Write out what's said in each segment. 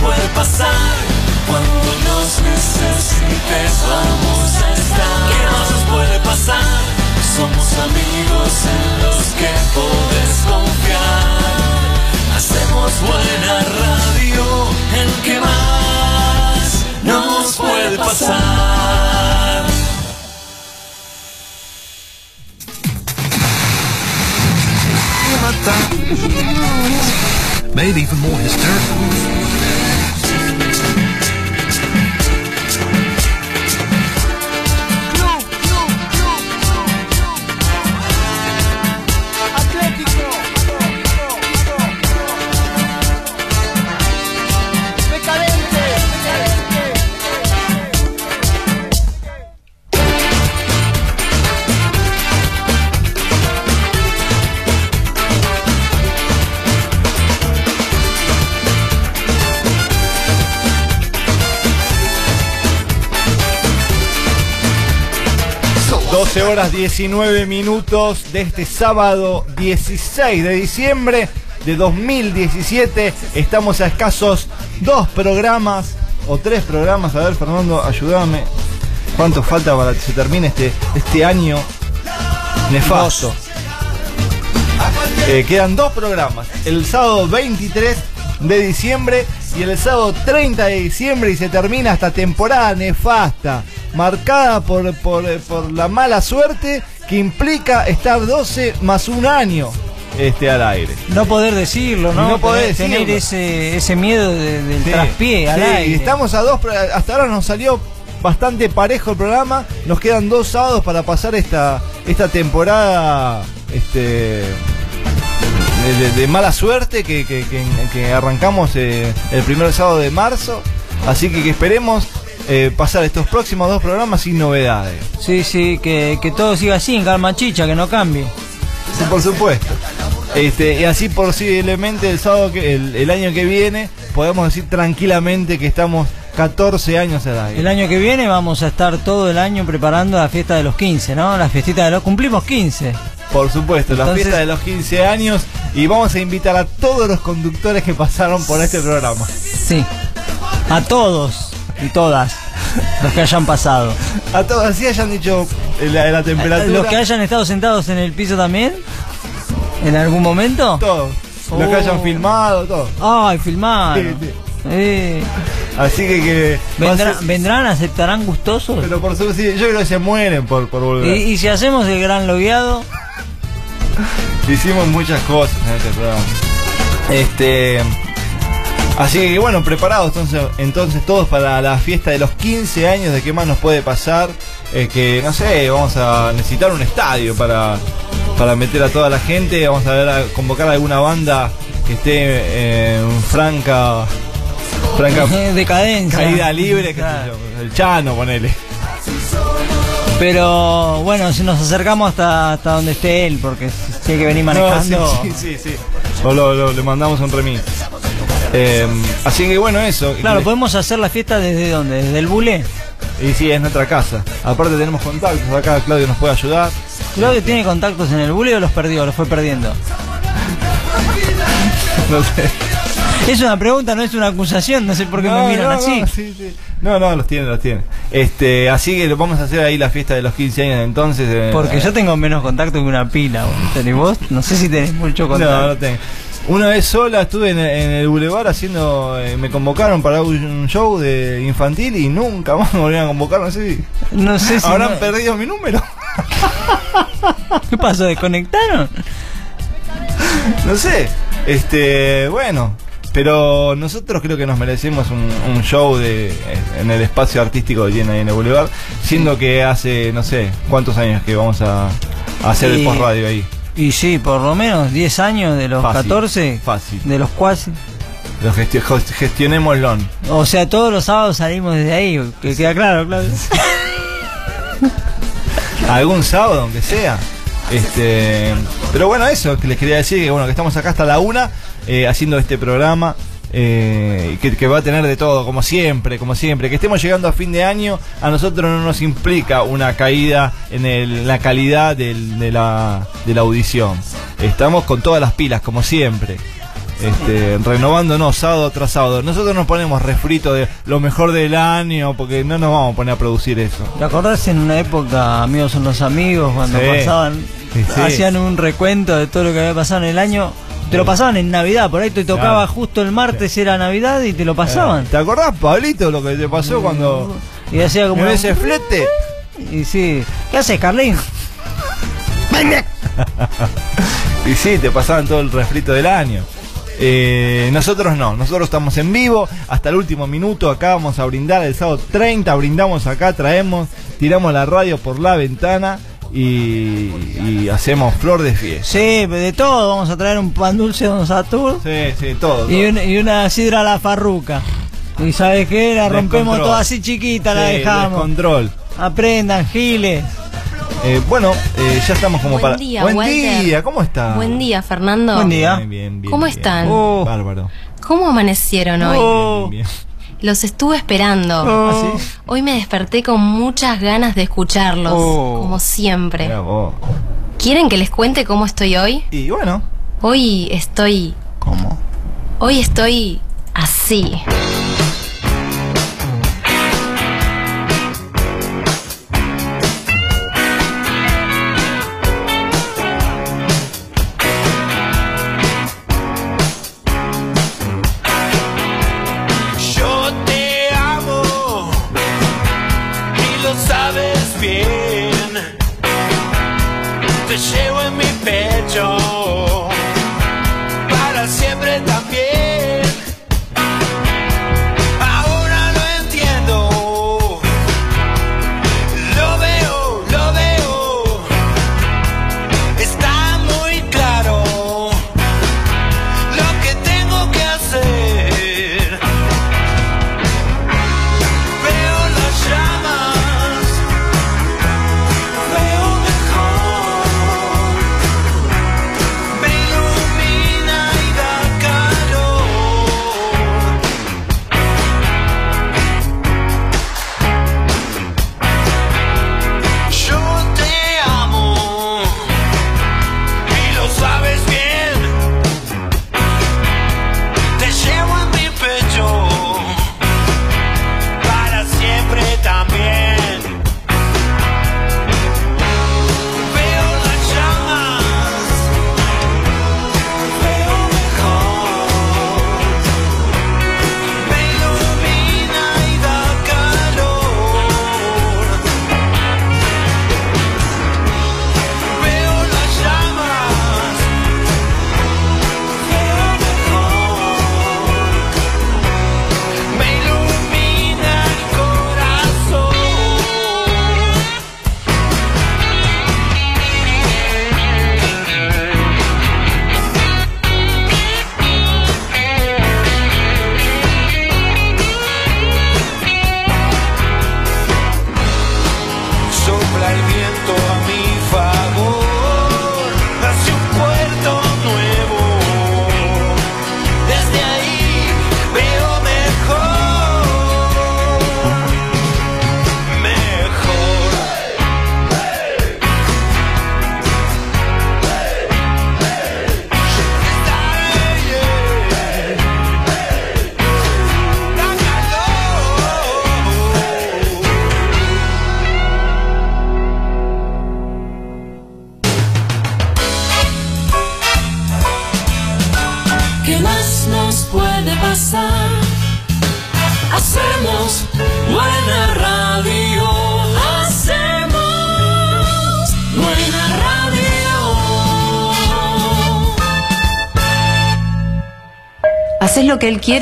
puede pasar. Cuando nos necesites vamos a estar. ¿Qué más nos puede pasar? Somos amigos en los que podés confiar. Hacemos buena radio. ¿En qué más nos puede pasar? Made even more hysterical. Son 12 horas 19 minutos de este sábado 16 de diciembre de 2017. Estamos a escasos dos programas o tres programas. A ver, Fernando, ayúdame. ¿Cuánto falta para que se termine este, este año nefasto? Eh, quedan dos programas. El sábado 23 de diciembre y el sábado 30 de diciembre y se termina esta temporada nefasta, marcada por, por, por la mala suerte que implica estar 12 más un año este, al aire. No poder decirlo, ¿no? No poder tener, decirlo. ese, ese miedo de- del Sí, traspié al sí, aire. y estamos a dos, hasta ahora nos salió bastante parejo el programa, nos quedan dos sábados para pasar esta, esta temporada este, de, de- de mala suerte que, que- que- que arrancamos eh, el primer sábado de marzo, así que, que esperemos eh, pasar estos próximos dos programas sin novedades. Sí, sí, que, que todo siga así, en calma chicha, que no cambie. Sí, por supuesto. Este, y así posiblemente el sábado que, el, el año que viene podemos decir tranquilamente que estamos 14 años al aire. El año que viene vamos a estar todo el año preparando la fiesta de los 15, ¿no? La fiestita de los... Cumplimos 15. Por supuesto, la fiesta de los 15 años y vamos a invitar a todos los conductores que pasaron por este programa. Sí. A todos y todas los que hayan pasado. A todos, así hayan dicho la, la temperatura. Los que hayan estado sentados en el piso también. ¿En algún momento? Todos. Los que Oh. hayan filmado, todos. Ay. Sí, sí. Eh, Así que, que va a ¿vendrá- ser- ¿Vendrán? ¿Aceptarán gustosos? pero por supuesto, sí, yo creo que se mueren por, por volver. Y, y si hacemos el gran logueado, Hicimos muchas cosas en este programa. Este. Así que bueno, preparados entonces, entonces todos para la fiesta de los 15 años de qué más nos puede pasar. Eh, que no sé, vamos a necesitar un estadio para, para meter a toda la gente. Vamos a ver a convocar a alguna banda que esté eh, en franca, franca decadencia. caída libre, Claro. yo, el Chano, ponele. Pero bueno, si nos acercamos hasta, hasta donde esté él, porque si tiene que venir manejando. No, sí, sí, sí, sí. O lo- lo- le mandamos un remix. Eh, así que bueno, eso. Claro, podemos hacer la fiesta desde dónde? ¿Desde el bule? Y sí, es nuestra casa. Aparte tenemos contactos acá, Claudio nos puede ayudar. ¿Claudio tiene contactos en el bule o los perdió? ¿Los fue perdiendo? No sé. Es una pregunta, no es una acusación, no sé por qué No, me miran no, así. No, sí, sí. no, no, los tiene, los tiene. Este, así que lo vamos a hacer ahí la fiesta de los 15 años entonces. eh, Porque eh, yo tengo menos contacto que una pila. ¿Y vos? No sé si tenés mucho contacto. No, no tengo. Una vez sola estuve en, en el Boulevard haciendo. eh, me convocaron para un show de infantil y nunca más me volvieron a convocar. No sé si. No sé si. ¿Habrán no- perdido mi número? ¿Qué pasó? ¿Desconectaron? No sé. Este, bueno. Pero nosotros creo que nos merecemos un, un show de en el espacio artístico que tiene ahí en el Boulevard. Siendo que hace, no sé, cuántos años que vamos a, a hacer el Y- post radio ahí. Y sí, por lo menos 10 años de los Fácil, 14. fácil. De los cuasi. Lo gesti- gest- gestionémoslo. O sea, todos los sábados salimos desde ahí. Que queda claro, claro. algún sábado, aunque sea. Este, pero bueno, eso que les quería decir, que bueno, que estamos acá hasta la una eh, haciendo este programa. Eh, que, que va a tener de todo, como siempre, como siempre. Que estemos llegando a fin de año, a nosotros no nos implica una caída en el- la calidad del- de, la, de la audición. Estamos con todas las pilas, como siempre. este, renovándonos sábado tras sábado. Nosotros nos ponemos refrito de lo mejor del año porque no nos vamos a poner a producir eso. ¿Te acordás en una época, amigos son los amigos, cuando Sí. pasaban, Sí, sí. hacían un recuento de todo lo que había pasado en el año? Te lo pasaban en Navidad, por ahí te tocaba Claro. justo el martes, era Navidad y te lo pasaban. ¿Te acordás, Pablito, lo que te pasó cuando Y hacía como. en ese flete? Y sí. ¿Qué haces, Carlín? Y sí, te pasaban todo el refrito del año. Eh, nosotros no, nosotros estamos en vivo hasta el último minuto. Acá vamos a brindar el sábado 30. Brindamos acá, traemos, tiramos la radio por la ventana y, y hacemos flor de fiesta. Sí, de todo. Vamos a traer un pan dulce Don Satur Sí, sí, todo. y, un- y una sidra a la farruca. ¿Y sabes qué? La rompemos toda así chiquita, la dejamos. descontrol. Aprendan, giles. Eh, bueno, eh, ya estamos como Buen para. día, Buen Walter. día, ¿cómo está? Buen día, Fernando. Buen día. Bien, bien, bien, ¿Cómo bien. están? Oh. Bárbaro. ¿Cómo amanecieron hoy? Oh. Los estuve esperando. Oh. ¿Ah, sí? Hoy me desperté con muchas ganas de escucharlos, Oh. como siempre. ¿Quieren que les cuente cómo estoy hoy? Y bueno, Hoy estoy... ¿Cómo? Hoy estoy así.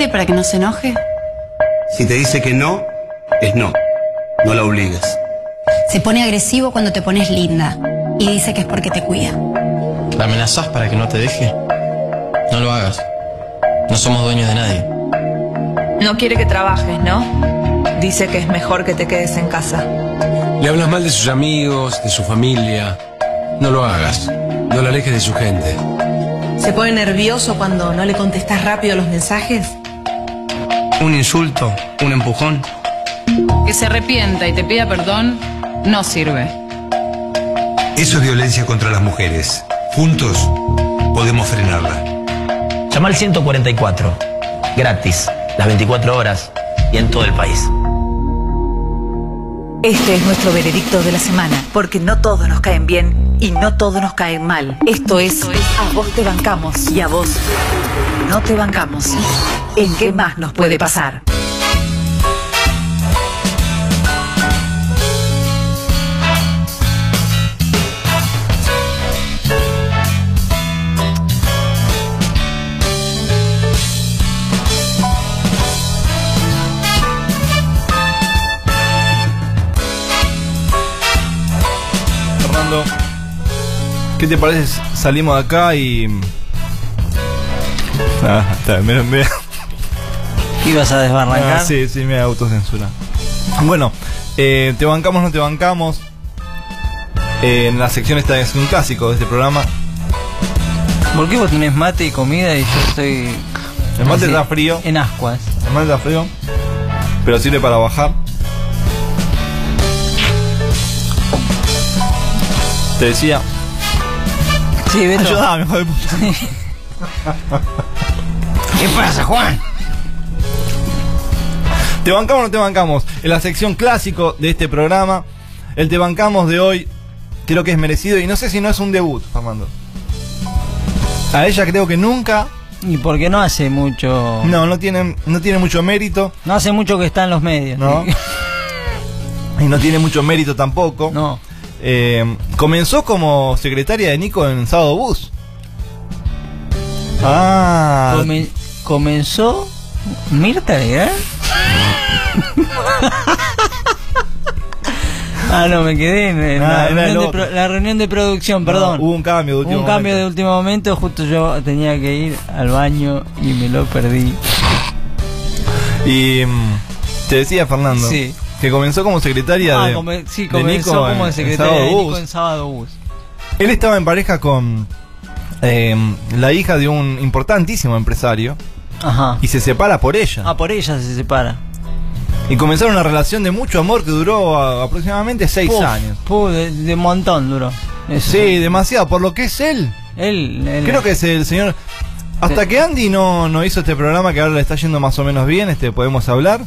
Para que no se enoje? Si te dice que no, es no. No la obligues. Se pone agresivo cuando te pones linda y dice que es porque te cuida. ¿La amenazás para que no te deje? No lo hagas. No somos dueños de nadie. No quiere que trabajes, ¿no? Dice que es mejor que te quedes en casa. Le hablas mal de sus amigos, de su familia. No lo hagas. No lo alejes de su gente. ¿Se pone nervioso cuando no le contestas rápido los mensajes? Un insulto, un empujón. Que se arrepienta y te pida perdón no sirve. Eso es violencia contra las mujeres. Juntos podemos frenarla. Llama al 144. Gratis. Las 24 horas. Y en todo el país. Este es nuestro veredicto de la semana, porque no todos nos caen bien y no todos nos caen mal. Esto es A vos te bancamos y a vos no te bancamos. ¿En qué más nos puede pasar? ¿qué te parece? Salimos de acá y. Ah, está, me- ¿Ibas a desbarrancar? Ah, sí, sí, me autocensura. Bueno, eh, te bancamos, no te bancamos. Eh, en la sección esta es un clásico de este programa. ¿Por qué vos tenés mate y comida y yo estoy. El mate está frío. En ascuas. El mate está frío, pero sirve para bajar. Te decía. Sí, Beto. Ayúdame, hijo de puta. ¿Qué pasa, Juan? ¿Te bancamos o no te bancamos? En la sección clásico de este programa, el te bancamos de hoy creo que es merecido y no sé si no es un debut, Fernando. A ella creo que nunca. Y porque no hace mucho. No, no tiene, no tiene mucho mérito. No hace mucho que está en los medios. No. y no tiene mucho mérito tampoco. No. Eh, comenzó como secretaria de Nico en Sábado Bus. Ah. Come- comenzó Mirta Legrand. ah, no, me quedé en, en Ah, la, reunión de otro. pro- la reunión de producción, No, perdón. hubo un cambio de último un cambio momento. de último momento, justo yo tenía que ir al baño y me lo perdí. Y mm, te decía Fernando Sí. que comenzó como secretaria Ah, de, come- sí, de comenzó Nico como en- secretaria de Nico Bus. en Sábado Bus. Él estaba en pareja con eh, la hija de un importantísimo empresario Ajá. y se separa por ella. Ah, por ella se separa. Y comenzaron una relación de mucho amor que duró a- aproximadamente seis Puf, años. puf, de, de montón duró. Eso. Sí, demasiado, por lo que es él. Él, él- Creo que es el señor. Hasta que Andy no, no hizo este programa que ahora le está yendo más o menos bien, este podemos hablar.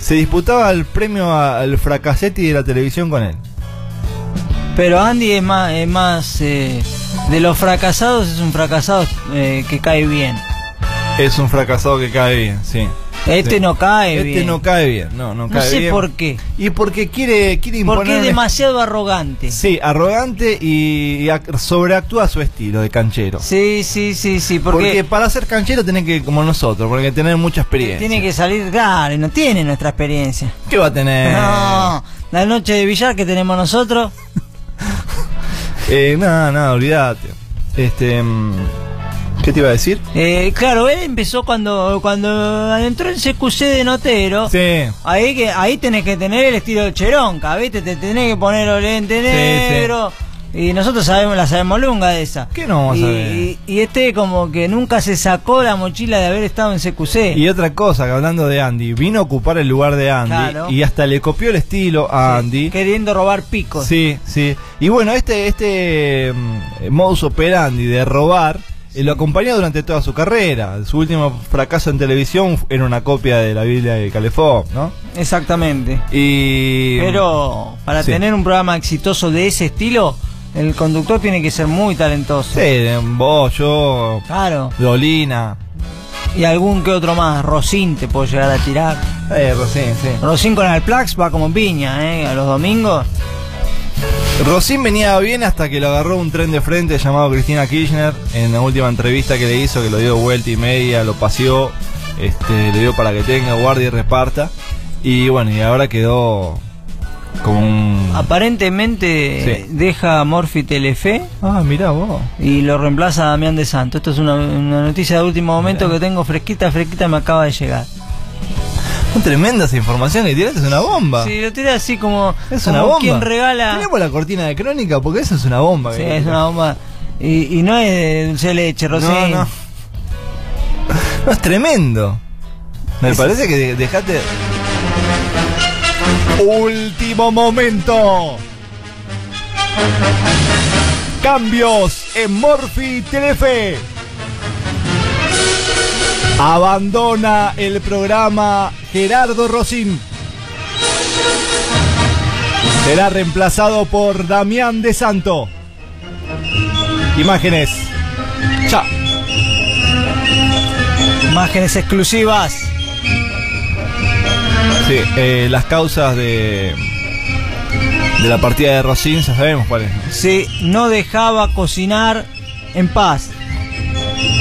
Se disputaba el premio a- al fracasetti de la televisión con él. Pero Andy es más, es más eh, de los fracasados, es un fracasado eh, que cae bien. Es un fracasado que cae bien, sí. Este Sí. no cae Este bien. no cae bien, no, no No cae sé bien. por qué. Y porque quiere, quiere imponer. Porque es demasiado arrogante. Sí, arrogante y, y ac- sobreactúa su estilo de canchero. Sí, sí, sí, sí. Porque, Porque para ser canchero tenés que, como nosotros, porque tener mucha experiencia. tiene que salir, claro, y no tiene nuestra experiencia. ¿Qué va a tener? No, la noche de billar que tenemos nosotros. Eh, nada, nada, olvídate. Este. ¿Qué te iba a decir? Eh, claro, él empezó cuando cuando entró el CQC de Notero. Sí. Ahí que ahí tenés que tener el estilo de Cheronca, ¿viste? Te tenés que poner los lentes Sí. Y nosotros sabemos, la sabemos lunga de esa. ¿Qué no vamos y, a ver? y- y este como que nunca se sacó la mochila de haber estado en CQC. Y otra cosa, que hablando de Andy, vino a ocupar el lugar de Andy Claro. y hasta le copió el estilo a Andy. Queriendo robar picos. Sí, sí. Y bueno, este, este mm, modus operandi de robar lo acompañó durante toda su carrera. Su último fracaso en televisión era una copia de la Biblia de Calefón, ¿no? Exactamente. Y. Pero para Sí. tener un programa exitoso de ese estilo, el conductor tiene que ser muy talentoso. Sí, vos, yo, Claro. Dolina. Y algún que otro más. Rosín te puedo llegar a tirar. Eh, Rosín, sí. Rosín con Alplax va como piña, ¿eh? A los domingos. Rosín venía bien hasta que lo agarró un tren de frente llamado Cristina Kirchner en la última entrevista que le hizo, que lo dio vuelta y media, lo paseó, este, le dio para que tenga guardia y reparta. Y bueno, y ahora quedó como un... Aparentemente Sí. deja a Morphy Telefe Ah, mirá vos. y lo reemplaza a Damián de Santo. Esto es una, una noticia de último momento que tengo fresquita, fresquita, me acaba de llegar. Son tremendas informaciones que tiraste, es una bomba. Sí, lo tiré así como, es como una bomba. quien regala. Tenemos la cortina de crónica porque eso es una bomba. Sí, es una bomba. Y, y no es de dulce de leche, Rosín. No, no. No, es tremendo. Me Es- parece que de- dejaste. Último momento. Cambios en Morphy Telefe. Abandona el programa Gerardo Rosín. Será reemplazado por Damián de Santo. Imágenes. Chao. Imágenes exclusivas. Sí, eh, las causas de, de la partida de Rosín, ya sabemos cuáles. Sí, no dejaba cocinar en paz.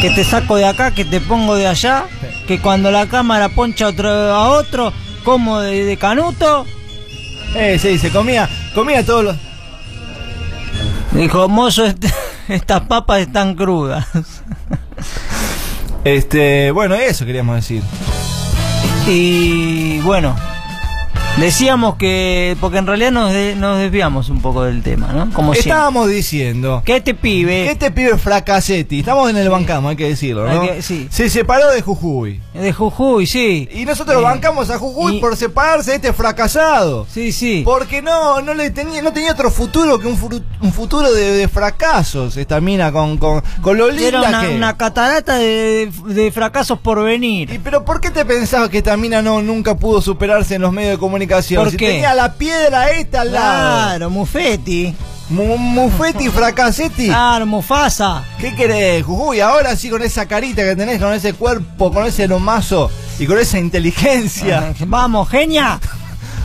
Que te saco de acá, que te pongo de allá. Que cuando la cámara poncha otro a otro, como de, de canuto. Eh, sí, se comía, comía todos los. Dijo, mozo, este- estas papas están crudas. Este, bueno, eso queríamos decir. Y bueno, decíamos que. Porque en realidad nos, de- nos desviamos un poco del tema, ¿no? Como siempre. Estábamos diciendo Que este pibe. que este pibe fracasetti, estamos en el bancamo, hay que decirlo, ¿no? Que- sí. Se separó de Jujuy. De Jujuy, sí. Y nosotros Eh, bancamos a Jujuy y- por separarse de este fracasado. Sí, sí. Porque no, no le tenía, no tenía otro futuro que un, furu- un futuro de, de fracasos, esta mina con, con, con lo linda Era una, que una catarata de, de fracasos por venir. ¿Y pero por qué te pensabas que esta mina no, nunca pudo superarse en los medios de comunicación? ¿Por si qué? tenía la piedra esta al lado. Claro, Mufetti. Mu- Mufetti, fracasetti. Claro, Mufasa. ¿Qué querés, Jujuy? Ahora sí con esa carita que tenés, con ese cuerpo, con ese nomazo y con esa inteligencia. Vamos, genia.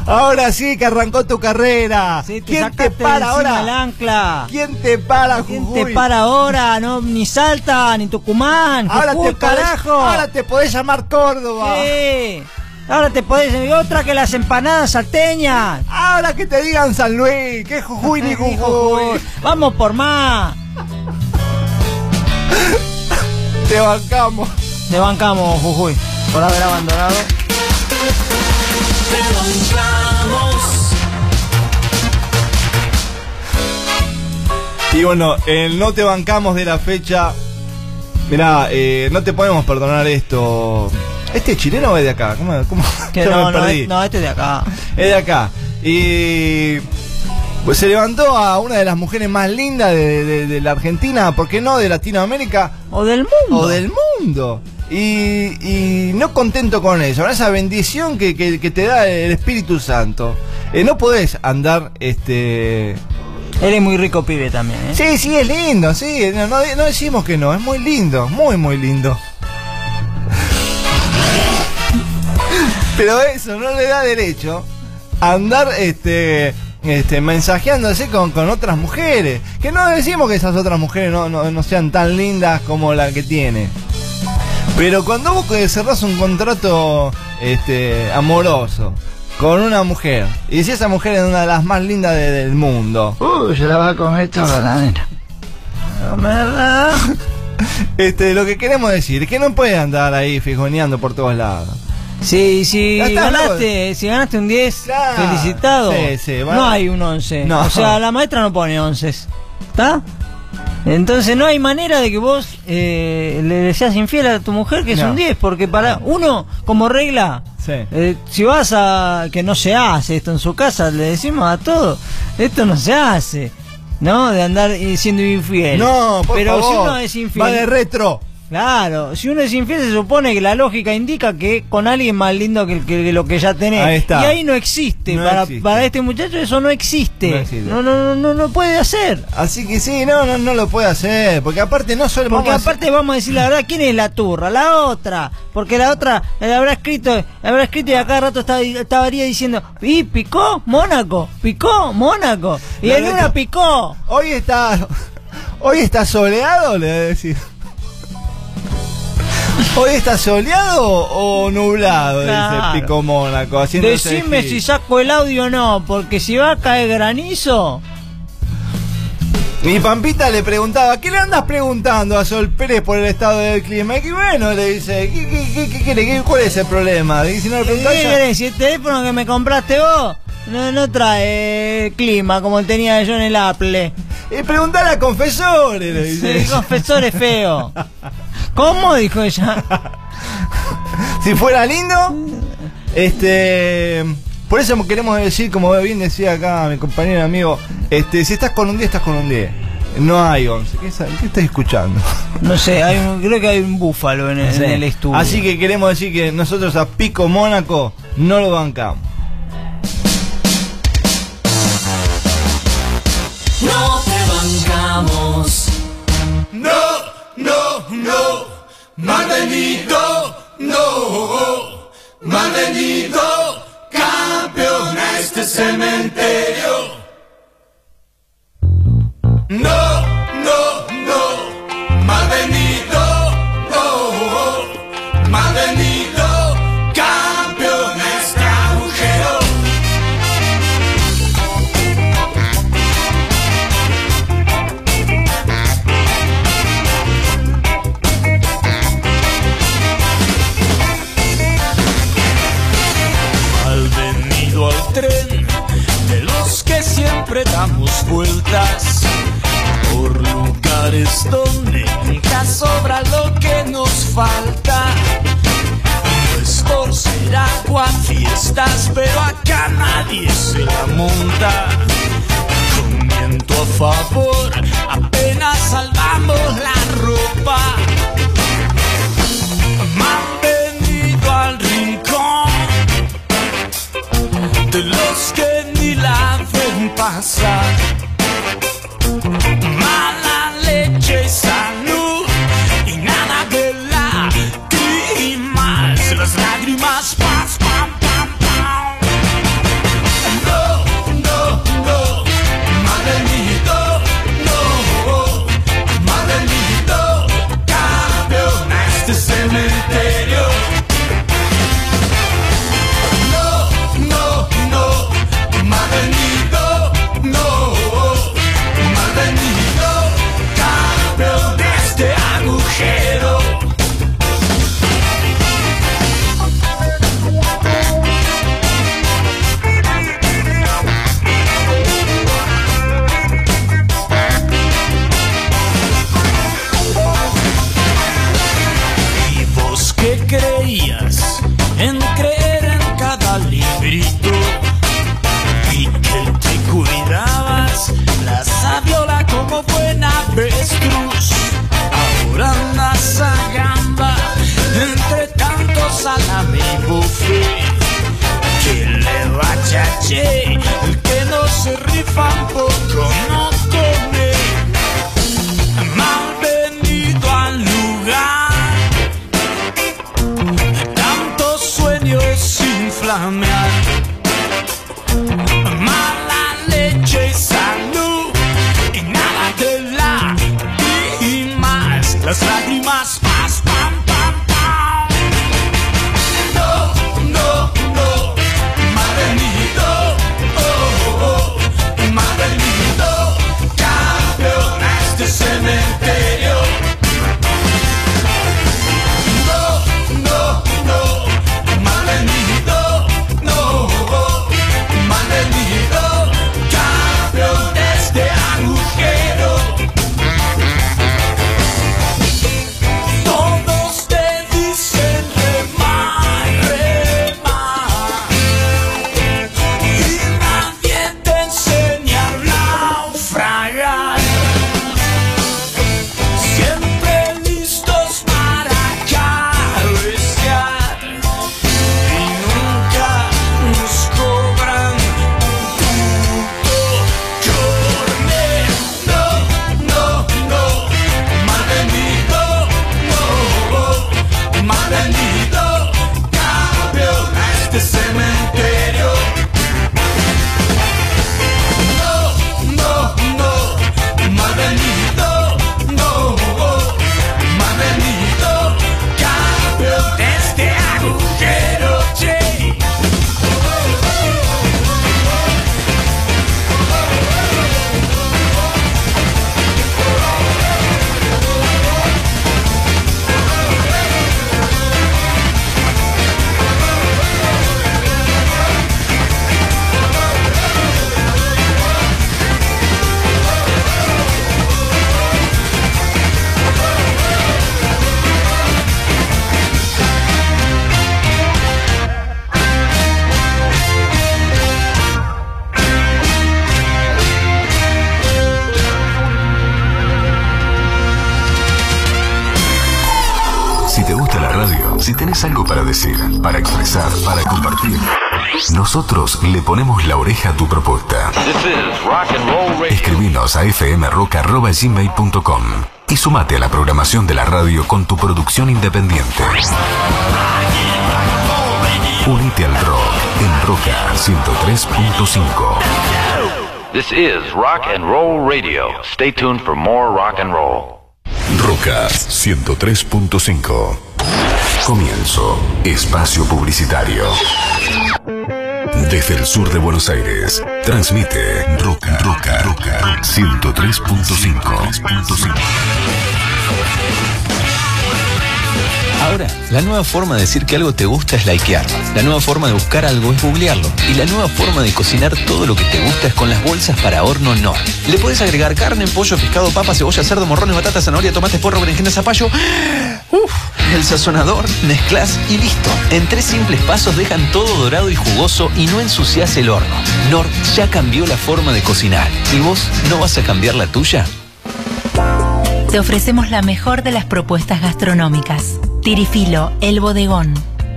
Ahora sí que arrancó tu carrera. Sí, te ¿Quién te sacaste para de encima ahora? el ancla. ¿Quién te para, ¿Quién Jujuy? te para ahora? No, ni Salta, ni Tucumán. Ahora Jujuy, te, podés, carajo. ahora te podés llamar Córdoba. Sí. Ahora te podés decir otra que las empanadas salteñas. Ahora que te digan San Luis, que es Jujuy ni Jujuy. Vamos por más. Te bancamos. Te bancamos, Jujuy, por haber abandonado. Te bancamos. Y bueno, el no te bancamos de la fecha. Mirá, eh, no te podemos perdonar esto. ¿Este es chileno o es de acá? ¿Cómo? cómo? Que no, no, es- no, este es de acá. Es de acá. Y pues se levantó a una de las mujeres más lindas de, de- de la Argentina, ¿por qué no? De Latinoamérica O del mundo. o del mundo. Y, y no contento con eso, con esa bendición que, que- que te da el Espíritu Santo. eh, no podés andar este Él es muy rico pibe también, ¿eh? Sí, sí, es lindo, sí, no, no, no decimos que no, es muy lindo, muy, muy lindo. Pero eso no le da derecho a andar este, este, mensajeándose con, con otras mujeres. Que no decimos que esas otras mujeres no, no, no sean tan lindas como la que tiene. Pero cuando vos cerrás un contrato este, amoroso con una mujer, y si esa mujer es una de las más lindas de- del mundo, Uh, se la va a comer toda la nena. Este, lo que queremos decir es que no puede andar ahí fijoneando por todos lados. Sí, está, ganaste, si ganaste un 10, Claro. felicitado. Sí, sí, va- no hay un 11. No. O sea, la maestra no pone 11. ¿Está? Entonces no hay manera de que vos eh, le seas infiel a tu mujer que es No. un 10, porque para uno, como regla, Sí. eh, si vas a que no se hace esto en su casa, le decimos a todos, esto no se hace, ¿no? De andar eh, siendo infiel. No, por Pero si favor, uno es infiel, Va de retro. Claro, si uno es infiel se supone que la lógica indica que con alguien más lindo que, el- que lo que ya tenés. Ahí está. Y ahí no existe. No para, existe. para este muchacho eso no existe. No existe. No, no, no, no, puede hacer. Así que sí, no, no, no lo puede hacer. Porque aparte no solo. Porque vamos a- aparte vamos a decir la verdad, ¿quién es la turra? La otra. Porque la otra eh, habrá escrito, habrá escrito y a cada rato estaba, estaría diciendo, ¿y picó? Mónaco, picó, Mónaco. Y La en una picó. Hoy está. Hoy está soleado, le voy a decir. ¿Hoy está soleado o nublado? Claro. Dice Pico Mónaco. Decime si saco el audio o no, porque si va a caer granizo. Mi Pampita le preguntaba, ¿qué le andas preguntando a Sol Pérez por el estado del clima? Y que bueno, le dice, ¿qué, qué, qué, qué quiere? ¿Qué- ¿Cuál es el problema? Y si no le ¿Qué preguntás, ya- querés? Si el teléfono que me compraste vos no, no trae clima como tenía yo en el Apple. Y preguntale a confesores, le dice. Sí, confesor es feo. ¿Cómo? Dijo ella. si fuera lindo, este. Por eso queremos decir, como bien decía acá mi compañero y amigo, este, si estás con un 10, estás con un 10. No hay 11. ¿Qué, estás escuchando? No sé, hay un- creo que hay un búfalo en el, Sí. en el estudio. Así que queremos decir que nosotros a Pico Mónaco no lo bancamos. No te bancamos. No, Mardelito, no, Mardelito, campeón a este cementerio. No, damos vueltas por lugares donde nunca sobra lo que nos falta. No es por ser agua fiestas, pero acá nadie se la monta. Con viento a favor, apenas salvamos la ropa. Ven Si tenés algo para decir, para expresar, para compartir, nosotros le ponemos la oreja a tu propuesta. Escribinos a fmrock.gmail.com y sumate a la programación de la radio con tu producción independiente. Unite al rock en Roca 103.5. This is Rock and Roll Radio. Stay tuned for more rock and roll. Roca 103.5. Comienzo. Espacio Publicitario. Desde el sur de Buenos Aires, transmite Roca, Roca, Roca 103.5. Ahora, la nueva forma de decir que algo te gusta es likearlo. La nueva forma de buscar algo es googlearlo. Y la nueva forma de cocinar todo lo que te gusta es con las bolsas para horno Nor. Le puedes agregar carne, pollo, pescado, papa, cebolla, cerdo, morrones, batata, zanahoria, tomate, porro, berenjena, zapallo. Uf, el sazonador, mezclas y listo. En tres simples pasos dejan todo dorado y jugoso y no ensucias el horno. Nor ya cambió la forma de cocinar. ¿Y vos no vas a cambiar la tuya? Te ofrecemos la mejor de las propuestas gastronómicas. Tirifilo, el bodegón.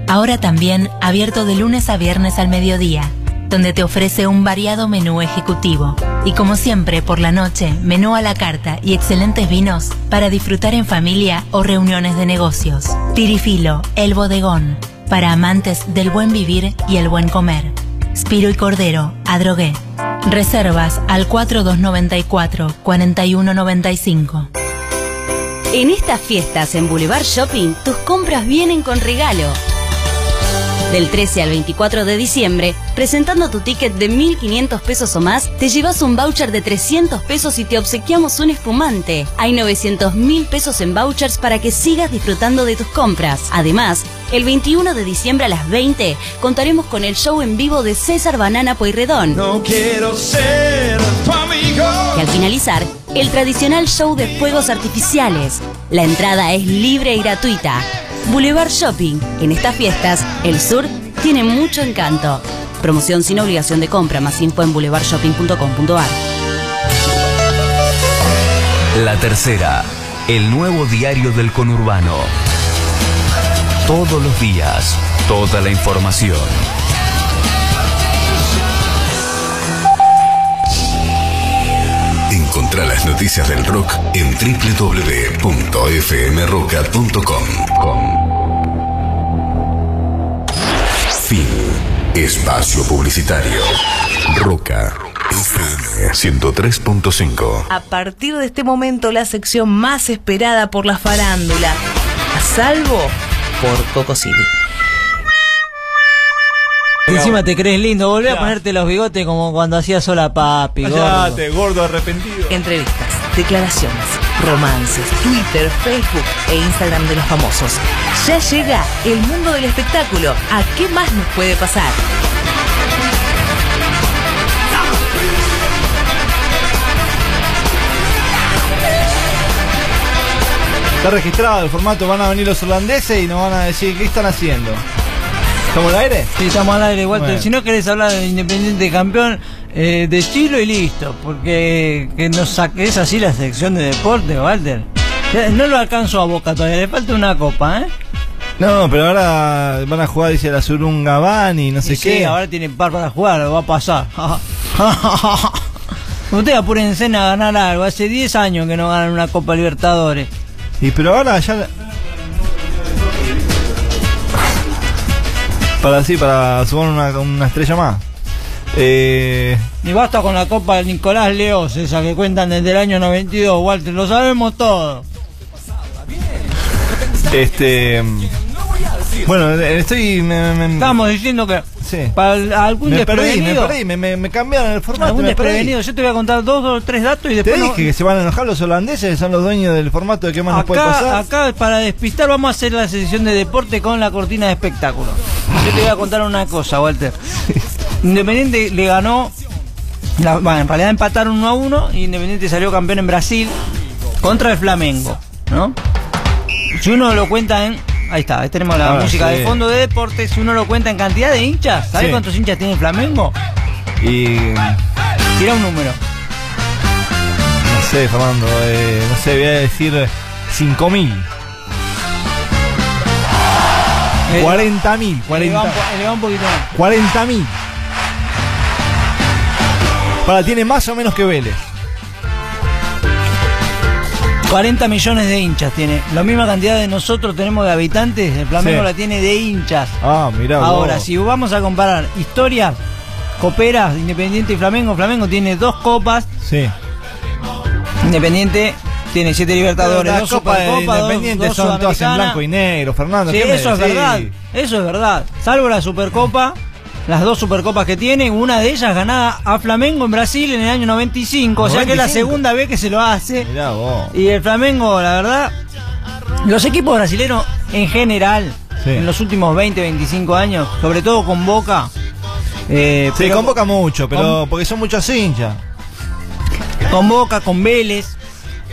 Ahora también abierto de lunes a viernes al mediodía, donde te ofrece un variado menú ejecutivo. Y como siempre, por la noche, menú a la carta y excelentes vinos para disfrutar en familia o reuniones de negocios. Tirifilo, el bodegón. Para amantes del buen vivir y el buen comer. Spiro y Cordero, Adrogué. Reservas al 4294-4195. En estas fiestas en Boulevard Shopping, tus compras vienen con regalo. Del 13 al 24 de diciembre, presentando tu ticket de 1.500 pesos o más, te llevas un voucher de 300 pesos y te obsequiamos un espumante. Hay 900 mil pesos en vouchers para que sigas disfrutando de tus compras. Además, el 21 de diciembre a las 20, contaremos con el show en vivo de César Banana Pueyrredón. No quiero ser tu amigo. Y al finalizar, el tradicional show de fuegos artificiales. La entrada es libre y gratuita. Boulevard Shopping. En estas fiestas, el sur tiene mucho encanto. Promoción sin obligación de compra. Más info en boulevardshopping.com.ar. La tercera, el nuevo diario del conurbano. Todos los días, toda la información. Las noticias del rock en www.fmroca.com. Fin. Espacio Publicitario. Roca. FM 103.5. A partir de este momento, la sección más esperada por la farándula, a salvo por Coco City. Encima te crees lindo, volvé a ponerte los bigotes como cuando hacías sola papi. gordo. Cállate, gordo arrepentido. Entrevistas, declaraciones, romances, Twitter, Facebook e Instagram de los famosos. Ya llega el mundo del espectáculo. ¿A qué más nos puede pasar? Está registrado el formato, van a venir los holandeses y nos van a decir qué están haciendo. ¿Estamos al aire? Sí, estamos al aire, Walter. Bueno. Si no querés hablar de Independiente campeón eh, de Chilo y listo. Porque que nos saques así la sección de deporte, Walter. No lo alcanzo a boca todavía, le falta una copa, ¿eh? No, pero ahora van a jugar, dice la Surunga Van y no sé Y sí, qué. ahora tiene par para jugar, va a pasar. Ustedes apúrense a ganar algo. Hace 10 años que no ganan una Copa Libertadores. Y pero ahora ya. Para sí, para sumar una, una estrella más. Eh, Ni basta con la Copa de Nicolás Leos, esa que cuentan desde el año 92, Walter, lo sabemos todo. este. Bueno, estoy. Me, me- Estamos diciendo que Sí. para algún me desprevenido, perdí, me, cambiaron el formato. algún desprevenido, yo te voy a contar dos o tres datos y Te después no- dije que se van a enojar los holandeses, que son los dueños del formato de qué más nos puede acá, pasar. acá para despistar vamos a hacer la sesión de deporte con la cortina de espectáculo. Yo te voy a contar una cosa, Walter. Independiente le ganó, la- bueno, en realidad empataron 1 a 1 y Independiente salió campeón en Brasil contra el Flamengo, ¿no? Si uno lo cuenta en... Ahí está, ahí tenemos la Ah, música sí. de fondo de deporte. Si uno lo cuenta en cantidad de hinchas, ¿sabes Sí. cuántos hinchas tiene el Flamengo? Y. Tira un número. No sé, Fernando, eh, no sé, voy a decir 5000. Eh, 40 mil. Eleva un, po- eleva un poquito más. 40 mil. Para, tiene más o menos que Vélez. 40 millones de hinchas tiene. La misma cantidad de nosotros tenemos de habitantes, el Flamengo Sí. la tiene de hinchas. Ah, mirá. Ahora, si vamos a comparar historia, coperas, Independiente y Flamengo, Flamengo tiene dos copas, Sí. Independiente tiene siete Libertadores, dos copas de dos, Independiente dos son todas en blanco y negro, Fernando. Sí, ¿qué me eso es verdad, eso es verdad. Salvo la Supercopa, las dos Supercopas que tiene, una de ellas ganada a Flamengo en Brasil en el año 95, o sea que es la 95. segunda vez que se lo hace. Mirá vos. Y el Flamengo, la verdad, los equipos brasileños en general, Sí. en los últimos 20, 25 años, sobre todo con Boca, eh, Se pero convoca mucho, pero porque son muchos hinchas. con Boca, con Vélez,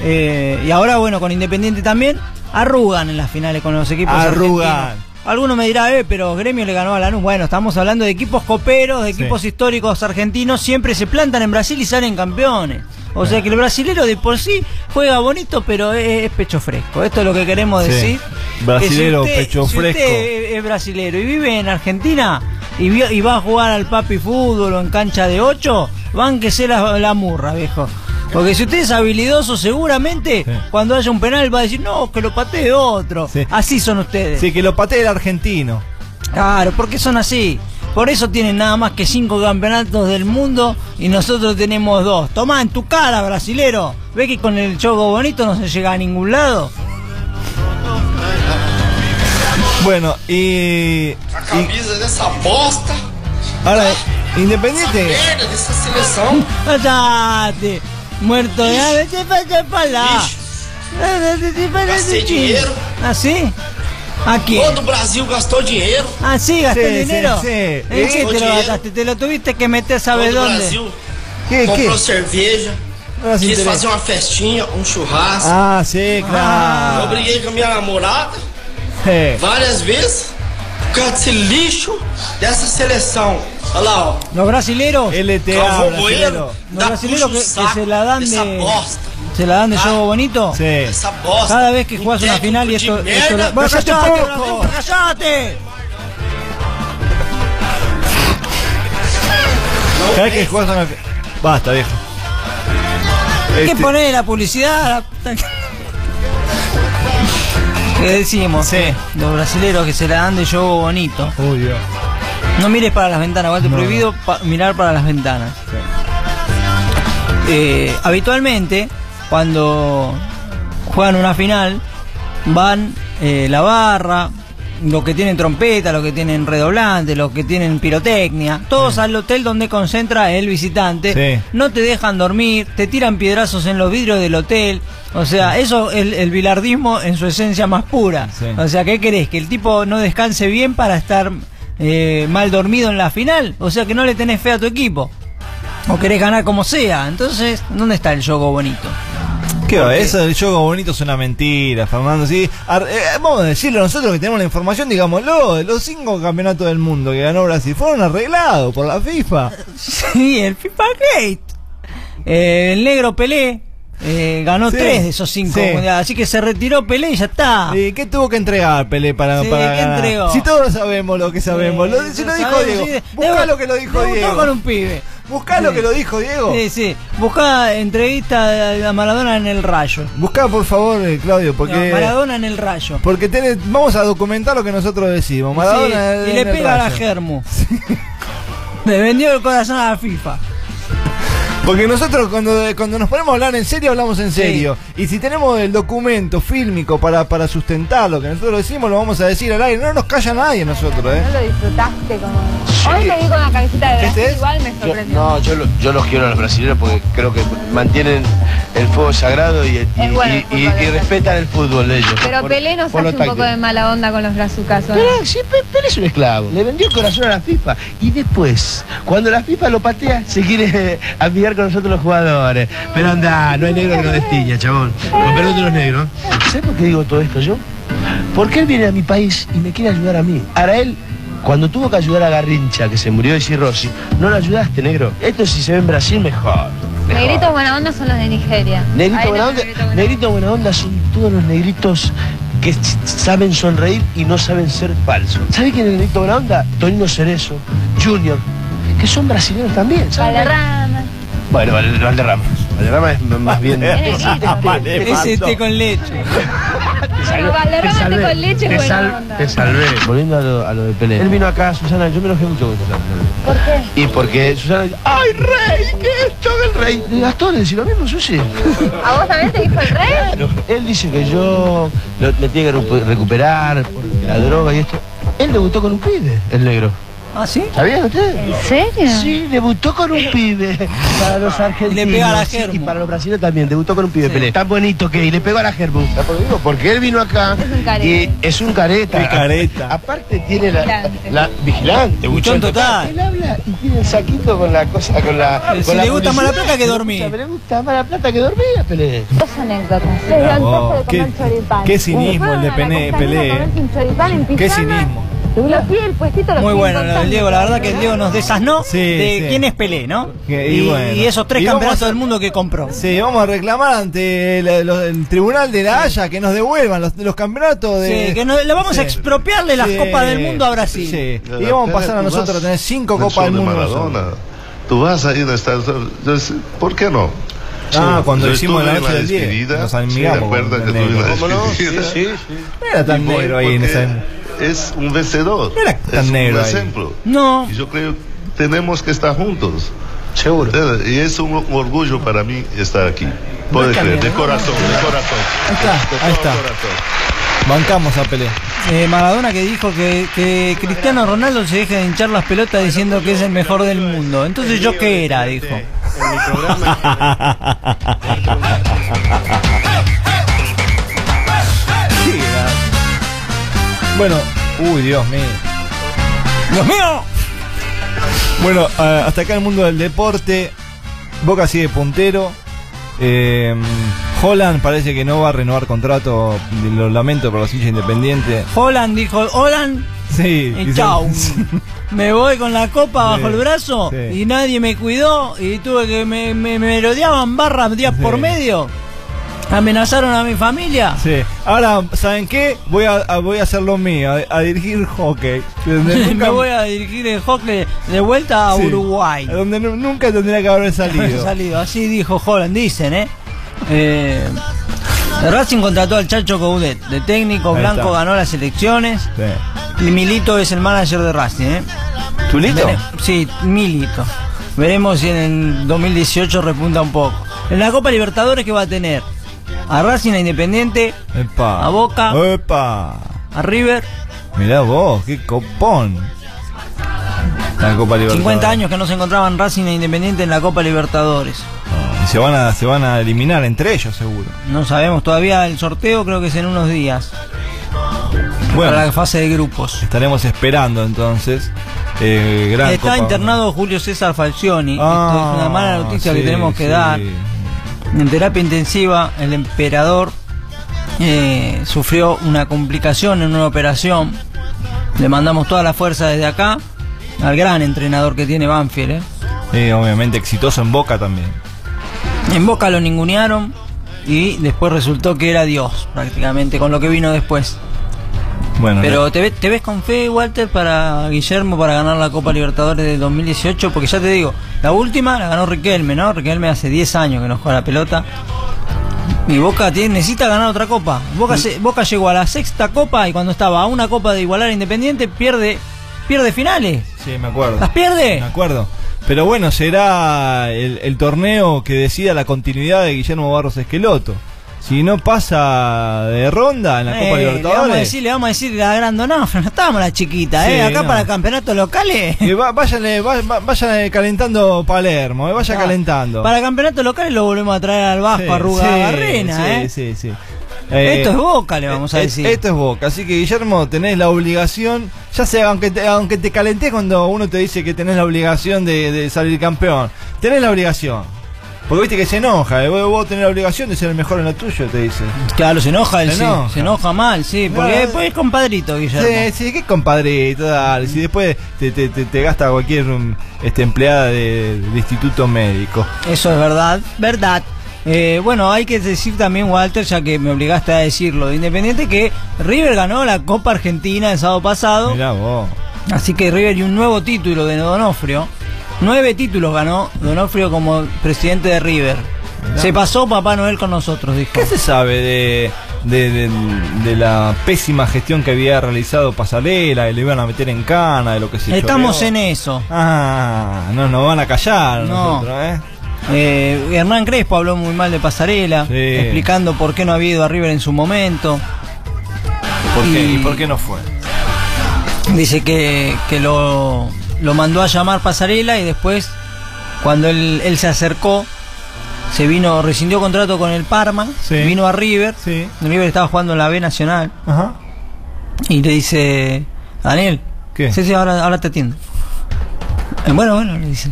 eh, y ahora bueno, con Independiente también, arrugan en las finales con los equipos Arrugan. argentinos. Alguno me dirá, eh, pero Gremio le ganó a Lanús. Bueno, estamos hablando de equipos coperos, de Sí. equipos históricos argentinos, siempre se plantan en Brasil y salen campeones. O sea que el brasilero de por sí juega bonito, pero es, pecho fresco. Esto es lo que queremos Sí. decir. Brasilero, Que si usted- pecho si fresco. usted es, brasilero y vive en Argentina y, va a jugar al papi fútbol o en cancha de 8, bánquese la, la murra, viejo. Porque si usted es habilidoso, seguramente cuando haya un penal va a decir, no, que lo patee otro. Así son ustedes. Sí, que lo patee el argentino. Claro, porque son así. Por eso tienen nada más que cinco campeonatos del mundo y nosotros tenemos dos. Tomá en tu cara, brasilero. ¿Ve que con el choco bonito no se llega a ningún lado? Bueno, y. A camisa dessa bosta, Ahora, Independiente. merda dessa seleção. Muerto de hambre, te pasa para la. Gastei dinheiro. ¿Ah, sí? ¿A quién? Todo o Brasil gastou dinheiro. Ah, sí, gasté Sí, dinero. sí, sí. ¿En qué Gastou te lo dinheiro. gastaste? Te lo tuviste que meter, ¿sabes Todo o dónde? Brasil ¿Qué, cerveja. Ah, se quis interessa. fazer uma festinha, um churrasco. Ah, sí, claro. Eu briguei com a minha namorada Eh, várias vezes por causa desse lixo dessa seleção. Olha. Los brasileros. LTA, Los brasileros que, que se la dan de. Se la dan de juego bonito. Sí. Essa bosta. Cada vez que jugás una final y esto. esto lo- Bueno, ¡Cállate. Cada vez que jugás una. Basta, viejo. Hay que Este- poner la publicidad. la que- ¿Qué decimos? Sí. Los brasileros que se la dan de juego bonito. Uy, Dios. No mires para las ventanas, igual te No, prohibido pa- mirar para las ventanas. Eh, habitualmente, cuando juegan una final, van eh, la barra, los que tienen trompeta, los que tienen redoblante, los que tienen pirotecnia, todos al hotel donde concentra el visitante. Sí. No te dejan dormir, te tiran piedrazos en los vidrios del hotel. O sea, eso es el, el bilardismo en su esencia más pura. O sea, ¿qué querés? ¿Que el tipo no descanse bien para estar eh, mal dormido en la final? O sea, que no le tenés fe a tu equipo. O querés ganar como sea. Entonces, ¿dónde está el juego bonito? ¿Qué va? Eso del juego bonito es una mentira, Fernando. Sí, Ar- eh, vamos a decirlo nosotros que tenemos la información, digámoslo, de los cinco campeonatos del mundo que ganó Brasil fueron arreglados por la FIFA. Sí, el FIFA Gate. Eh, el negro Pelé eh, ganó Sí, tres de esos cinco sí. Así que se retiró Pelé y ya está. ¿Y qué tuvo que entregar Pelé para, Sí, para ¿qué entregó? Si todos sabemos lo que sabemos. Lo, si lo dijo. Diego. Buscá lo que lo dijo Diego. con un pibe. Buscá lo que lo dijo Diego. Sí, sí. Buscá entrevista a Maradona en el rayo. Buscá por favor, eh, Claudio, porque No, Maradona en el rayo. porque tenés- vamos a documentar lo que nosotros decimos. Maradona Sí, y en le el pega a la. Germu. Le vendió el corazón a la FIFA. Porque nosotros cuando, cuando nos ponemos a hablar en serio, hablamos en serio. Y si tenemos el documento fílmico para, para sustentar lo que nosotros decimos, lo vamos a decir al aire. No nos calla nadie nosotros, ¿eh? ¿No lo disfrutaste como.? Hoy me vi con la camiseta de Brasil, ¿Este es? igual me Yo, sorprendió. no, yo, lo- yo los quiero a los brasileños porque creo que mantienen el fuego sagrado y, y- bueno respetan el fútbol de ellos. Pero Por- Pelé nos hace un poco de mala onda con los brazucas, ¿o no? Pelé, sí, Pe- Pelé es un esclavo. Le vendió el corazón a la FIFA. Y después, cuando la FIFA lo patea, se quiere con nosotros los jugadores. Pero anda, no hay negro que no destiña, chabón. Con perdón de los negros. ¿Sabes por qué digo todo esto yo? Porque él viene a mi país y me quiere ayudar a mí. Ahora él, cuando tuvo que ayudar a Garrincha, que se murió de cirrosis, no lo ayudaste, negro. Esto si se ve en Brasil, mejor. mejor. Negritos buena onda son los de Nigeria. Negrito buena no, onda, negrito buena negrito buena onda son todos los negritos que saben sonreír y no saben ser falsos. ¿Sabe quién es el negrito buena onda? Tonino Cerezo, Junior, que son brasileños también. ¿sabe? Valderrama. Bueno, Val- Valderrama. Valderrama es más bien... Ese té con leche. Pero Valderrama con leche te es buena sal- onda. Te salvé. Volviendo a lo, a lo de Pelé. Él vino acá, Susana, yo me enojé mucho con Susana. ¿Por qué? Y porque Susana dice, ¡ay, rey! ¿Qué es esto del rey? Gastón le dice lo mismo, Susi. ¿A vos también te dijo el rey? Claro. Él dice que yo lo- me tiene que recu- recuperar la droga y esto. Él debutó con un pibe, el negro. ¿Ah, sí? ¿Sabían ustedes? ¿En serio? Sí, debutó con un pibe. Para los argentinos. Y le pega a la. Y para los brasileños también, debutó con un pibe Sí. Pelé. Tan bonito que y le pegó a la Germu. ¿Sabes por qué digo? Porque él vino acá. Es un careta. Y es un careta. Qué careta. Aparte tiene la. Vigilante. la vigilante. Buchón total. Él habla y tiene el saquito con la cosa, con la. Si la le gusta más la plata que dormir. Le gusta más la plata que dormir, Pelé. Dos anécdotas. Desde antojo de qué- comer choripán. qué cinismo el de Pelé, Qué cinismo. Lo vi el puestito, lo Muy fui bueno, lo del. Diego. La verdad que el Diego nos desasnó Sí, de sí. quién es Pelé, ¿no? Que- y, y bueno. y esos tres Y campeonatos a- del mundo que compró. Sí, vamos a reclamar ante el, tribunal de la Haya que nos devuelvan los, los campeonatos de. Sí, que no- le vamos a expropiarle las Sí. copas del mundo a Brasil. Sí. Y vamos a pasar a nosotros a tener cinco copas del mundo. Tú vas a ir a Estados Unidos. ¿Por qué no? Ah, cuando Yo hicimos la noche del 10. despedida, Nos sí, amigamos. recuerda con que el negro. ¿Cómo no? Sí, sí, sí. No era tan voy negro ahí en esa. Es un vencedor. No era tan es negro un ahí. ejemplo. No. Y yo creo que tenemos que estar juntos. Seguro. Y es un orgullo para mí estar aquí. Puede está creer, de ¿no? corazón, de corazón. Ahí está, De ahí está. corazón. Bancamos a Pelé. Eh, Maradona que dijo que, que Cristiano Ronaldo se deja de hinchar las pelotas diciendo que es el mejor del mundo. Entonces yo qué era, dijo. En mi programa. Bueno, uy, Dios mío. ¡Dios mío! Bueno, a- hasta acá el mundo del deporte. Boca sigue puntero. Eh, Holland parece que no va a renovar contrato. Lo lamento por los hinchas independientes. Holland dijo, Holland, Sí. y dice- chau. Me voy con la copa bajo Sí, el brazo sí. y nadie me cuidó y tuve que me, me, me merodeaban barras días por medio. Amenazaron a mi familia. Sí. Ahora, ¿saben qué? Voy a, a- voy a hacer lo mío, a, a dirigir hockey. Donde me nunca- voy a dirigir el hockey de vuelta a Sí. Uruguay. Donde nu- nunca tendría que haber salido. Salido. Así dijo Holland, dicen, ¿eh? eh Racing contrató al Chacho Coudet. De técnico, Ahí Blanco está. ganó las elecciones. Sí. Y Milito es el manager de Racing, ¿eh? ¿Tulito? Vere- Sí, Milito. Veremos si en el 2018 repunta un poco. En la Copa Libertadores, ¿qué va a tener? A Racing, a Independiente, Epa. A Boca. Epa. a River. Mirá vos, qué copón. La Copa Libertadores. 50 años que no se encontraban Racing e Independiente en la Copa Libertadores. Y se van a, se van a eliminar entre ellos, seguro. No sabemos todavía el sorteo, creo que es en unos días. Bueno, Para la fase de grupos. estaremos esperando entonces. Eh, gran Está Copa- internado Julio César Falcioni. Ah, Esto es una mala noticia que sí, tenemos que sí. dar. En terapia intensiva, el emperador eh, sufrió una complicación en una operación. Le mandamos toda la fuerza desde acá al gran entrenador que tiene Banfield. ¿eh? Obviamente exitoso en Boca también. En Boca lo ningunearon y después resultó que era Dios, prácticamente, con lo que vino después. Bueno, Pero ¿te, ve- ¿te ves con fe, Walter, para Guillermo para ganar la Copa Libertadores del 2018? Porque ya te digo, la última la ganó Riquelme, ¿no? Riquelme hace 10 años que no juega la pelota. Y Boca tiene, necesita ganar otra copa. Boca, se- Boca llegó a la sexta copa y cuando estaba a una copa de igualar a Independiente pierde, pierde finales. Sí, me acuerdo. ¿Las pierde? Me acuerdo. Pero bueno, será el, el torneo que decida la continuidad de Guillermo Barros Esqueloto. Si no pasa de ronda en la Copa Eh, le vamos a Libertadores, decir, le vamos a decir la grande, no, no estábamos la chiquita, Sí, ¿eh? Acá no. para campeonatos locales. va- váyanle- va- va- vayan calentando Palermo, eh, vaya Ah, calentando. Para campeonatos locales lo volvemos a traer al Vasco, Sí, a Ruga sí, Barrena, sí, ¿eh? sí, sí. Eh, Esto es Boca, le vamos a eh, decir. Esto es Boca, así que Guillermo, tenés la obligación, ya sea, aunque te, aunque te calenté cuando uno te dice que tenés la obligación de, de salir campeón, tenés la obligación. Porque viste que se enoja, eh, vos, vos tenés la obligación de ser el mejor en lo tuyo, te dice. Claro, se enoja él, Se sí. enoja. Se enoja mal, sí. Porque No, después es compadrito, Guillermo. Sí, sí, qué compadrito, dale. Si después te, te, te- te gasta cualquier um, este, empleada de, de instituto médico. Eso es verdad, verdad. Eh, bueno, hay que decir también, Walter, ya que me obligaste a decirlo, de Independiente, que River ganó la Copa Argentina el sábado pasado. Mirá vos. Así que River y un nuevo título de Donofrio. Nueve títulos ganó Donofrio como presidente de River. Se pasó Papá Noel con nosotros, dijo. ¿Qué se sabe de, de, de- de la pésima gestión que había realizado Pasarela, que le iban a meter en cana, de lo que se Estamos choreó? en eso. Ah, no nos van a callar No. nosotros, ¿eh? Eh, Hernán Crespo habló muy mal de Pasarela, Sí. explicando por qué no había ido a River en su momento. ¿Por qué? Y- ¿Y por qué no fue? Dice que, que lo, lo mandó a llamar Pasarela y después, cuando él, él se acercó, se vino, rescindió contrato con el Parma, Sí. vino a River. Sí. River estaba jugando en la B Nacional. Ajá. Y le dice, Daniel, ¿Qué? Sí, sí, ahora, ahora te atiendo. Eh, bueno, bueno, le dice.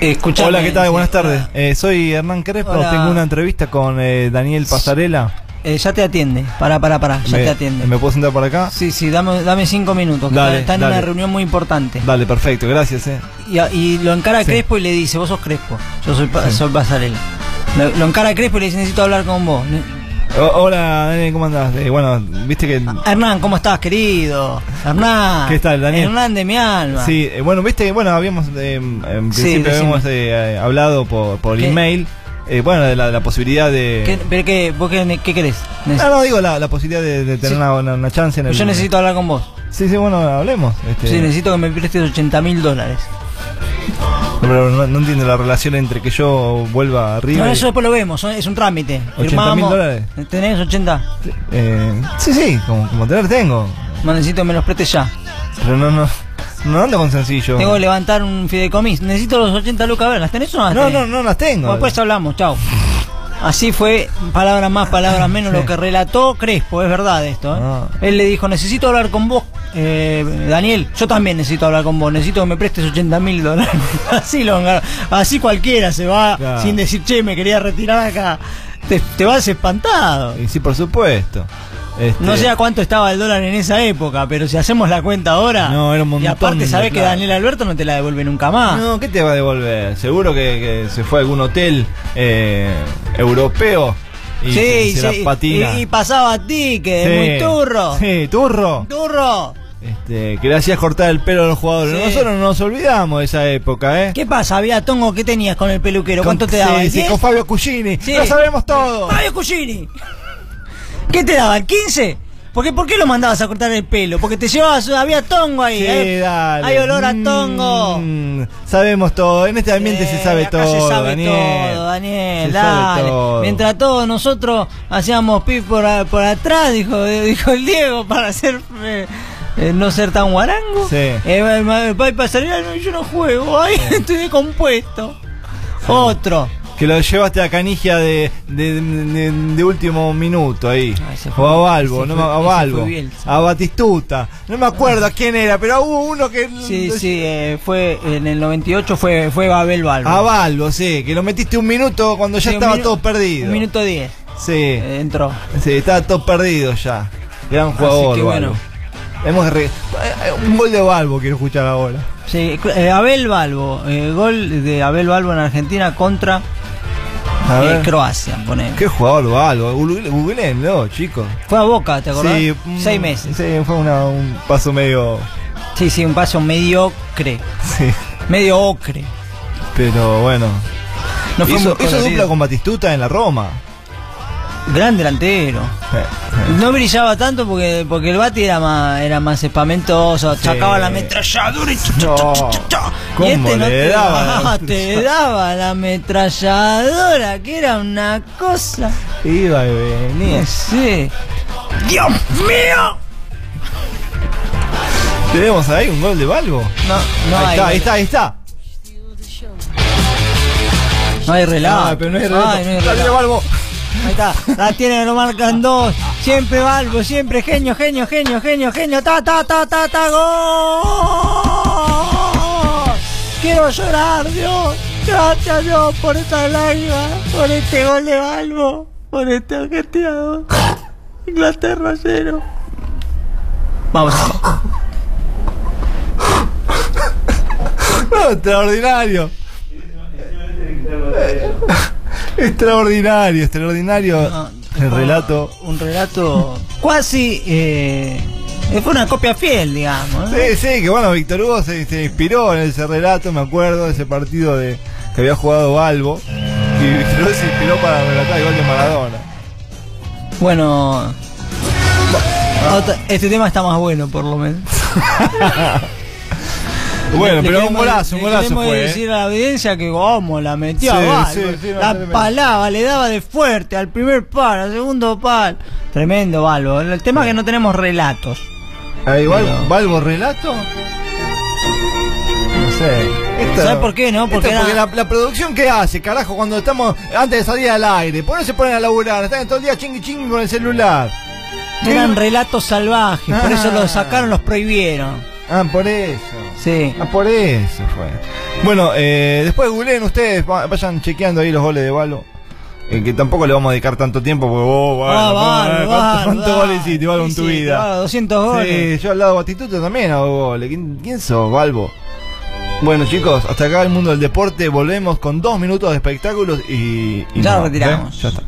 Escuchame, Hola, ¿qué tal? sí, Buenas tardes. Eh, soy Hernán Crespo, Hola. tengo una entrevista con eh, Daniel Pasarela. Eh, ya te atiende, para, para, para, ya me, te atiende. ¿Me puedo sentar por acá? Sí, sí, dame, dame cinco minutos, que Dale, está en dale. una reunión muy importante. Dale, perfecto, gracias. Eh. Y, lo encara Sí. Crespo y le dice, vos sos Crespo, yo soy, pa- Sí. soy Pasarela. Lo, lo encara Crespo y le dice, necesito hablar con vos. O- hola, Daniel, ¿cómo andás? Eh, bueno, viste que... Hernán, ¿cómo estás, querido? Hernán. ¿Qué tal, Daniel? Hernán de mi alma. Sí, eh, bueno, viste que bueno, habíamos eh, en Sí, principio decime. habíamos eh, hablado por, por ¿Qué? email, eh, bueno, de la, la posibilidad de... ¿Qué, pero qué, ¿Vos qué, qué querés? No, no, digo la, la posibilidad de, de tener Sí. una, una- chance en el... Yo necesito hablar con vos. Sí, sí, bueno, hablemos. Este, Sí, necesito que me prestes 80 mil dólares. Pero no, no entiendo la relación entre que yo vuelva arriba. No, eso después lo vemos, es un trámite. 80.000 Firmamos. dólares. ¿Tenés 80? Eh, sí, sí, como, como tener tengo. No necesito que me los prestes ya. Pero no, no, no ando con sencillo. Tengo que levantar un fideicomis. Necesito los 80 lucas. A ver, ¿las tenés o no las No, tenés? no, no las tengo. Bueno, Después hablamos, chao. Así fue, palabras más, palabras menos, lo que relató Crespo, es verdad esto. ¿eh? Ah. Él le dijo, necesito hablar con vos, eh, Daniel, yo también necesito hablar con vos, necesito que me prestes 80 mil dólares. así lo así cualquiera se va Claro. sin decir, che, me quería retirar acá. Te, te vas espantado. Y sí, por supuesto. Este, No sé a cuánto estaba el dólar en esa época, pero si hacemos la cuenta ahora. No, era un Y montón aparte, de sabés que. Daniel Alberto no te la devuelve nunca más. No, ¿qué te va a devolver? Seguro que, que se fue a algún hotel eh, europeo y sí, se sí. patina. Y, y pasaba a ti, que Sí. es muy turro. Sí, turro. Turro. Este, que le hacías cortar el pelo a los jugadores. Sí. Nosotros no nos olvidamos de esa época, ¿eh? ¿Qué pasa? Había tongo, ¿qué tenías con el peluquero? Con- ¿Cuánto te sí, daban? sí, ¿10? con Fabio Cugini. Sí. Lo sabemos todo. Fabio Cugini. ¿Qué te daban? ¿15? Porque, ¿Por qué lo mandabas a cortar el pelo? Porque te llevabas, había tongo ahí. Sí, ¿eh? dale. Hay olor a tongo. Mm, sabemos todo. En este ambiente se sabe Acá todo, se sabe Daniel. todo, Daniel. Se sabe dale. todo. Mientras todos nosotros hacíamos pif por, atrás, dijo, dijo el Diego, para hacer eh, eh, no ser tan guarango. Sí. Eh, va- va a pasar, no, yo no juego, ay, estoy descompuesto. Otro. Que lo llevaste a Canigia de, de, de- de último minuto ahí. fue- o a Balbo, no fue- a Balbo. A Batistuta. No me acuerdo a quién era, pero hubo uno que. Sí, sí, eh, fue en el 98 fue, fue Babel Balbo. A Balbo, sí, que lo metiste un minuto cuando ya Sí, estaba minu- todo perdido. Un minuto 10. Sí, eh, entró. sí, estaba todo perdido ya. Gran jugador, que Balbo. bueno. Hemos re- eh, Un gol de Balbo quiero escuchar ahora. Sí, eh, Abel Balbo, eh, gol de Abel Balbo en Argentina contra eh. Croacia, ponele. Qué jugador Balbo. Googleenlo, chicos. Fue a Boca, ¿te acordás? Sí, mm, Seis meses. Sí, fue una- un paso medio. Sí, sí, un paso mediocre. Sí, Medio ocre. pero bueno. No fue hizo, hizo dupla con Batistuta en la Roma. Gran delantero. No brillaba tanto porque, porque el Bati era más, era más espamentoso, sacaba la ametralladora y. Y ¿Cómo este no te daba? daba, te daba la ametralladora, que era una cosa. Iba y venía. Sí. ¡Dios mío! ¿Tenemos ahí un gol de Balbo? No, no ahí, hay. está, ahí está, ahí está. No hay relato. Ah, pero no hay relato. Ay, no hay Dale, relato. Balbo. Ahí está, la tiene, lo marcan dos. Siempre Balbo, siempre genio, genio, genio, genio, genio. Ta, ta, ta, ta, ta, gol. Quiero llorar, Dios. Gracias, Dios, por esta lágrima, por este gol de Balbo, por este argentino. Inglaterra cero. Vamos. No, extraordinario. Extraordinario, extraordinario. el relato. Un relato cuasi. Eh, fue una copia fiel, digamos. ¿no? Sí, sí, que bueno, Víctor Hugo se, se inspiró en ese relato, me acuerdo, de ese partido de que había jugado Balbo. Y Víctor Hugo se inspiró para relatar igual de Maradona. Bueno. otra- Este tema está más bueno, por lo menos. Bueno, pero un golazo, un golazo fue. ¿eh? decir a la audiencia que como la metió Sí, a sí, sí, no, la tremendo. palaba, le daba de fuerte al primer pal, al segundo pal. Tremendo Balbo. El tema es que no tenemos relatos. Ah, igual, Pero- ¿Balbo relato? No sé. Esto- ¿Sabes por qué, no? Porque era- la, la producción que hace, carajo, cuando estamos antes de salir al aire. ¿Por qué no se ponen a laburar? Están todo el día chingui chingui con el celular. Eran relatos salvajes, por eso los sacaron, los prohibieron. Ah, por eso. Sí. Ah, por eso fue. Bueno, eh, después googleen ustedes, va- vayan chequeando ahí los goles de Balbo. Eh, que tampoco le vamos a dedicar tanto tiempo porque vos, Ah, ¿cómo, Balbo, eh? ¿cuántos, goles hiciste, Balbo, en tu vida? claro, 200 goles. Sí, yo al lado de Batistuta también hago goles. ¿Quién, quién sos, Balbo? Bueno, chicos, hasta acá el mundo del deporte. Volvemos con dos minutos de espectáculos y. y Ya nos vamos, retiramos. ¿eh? Ya está.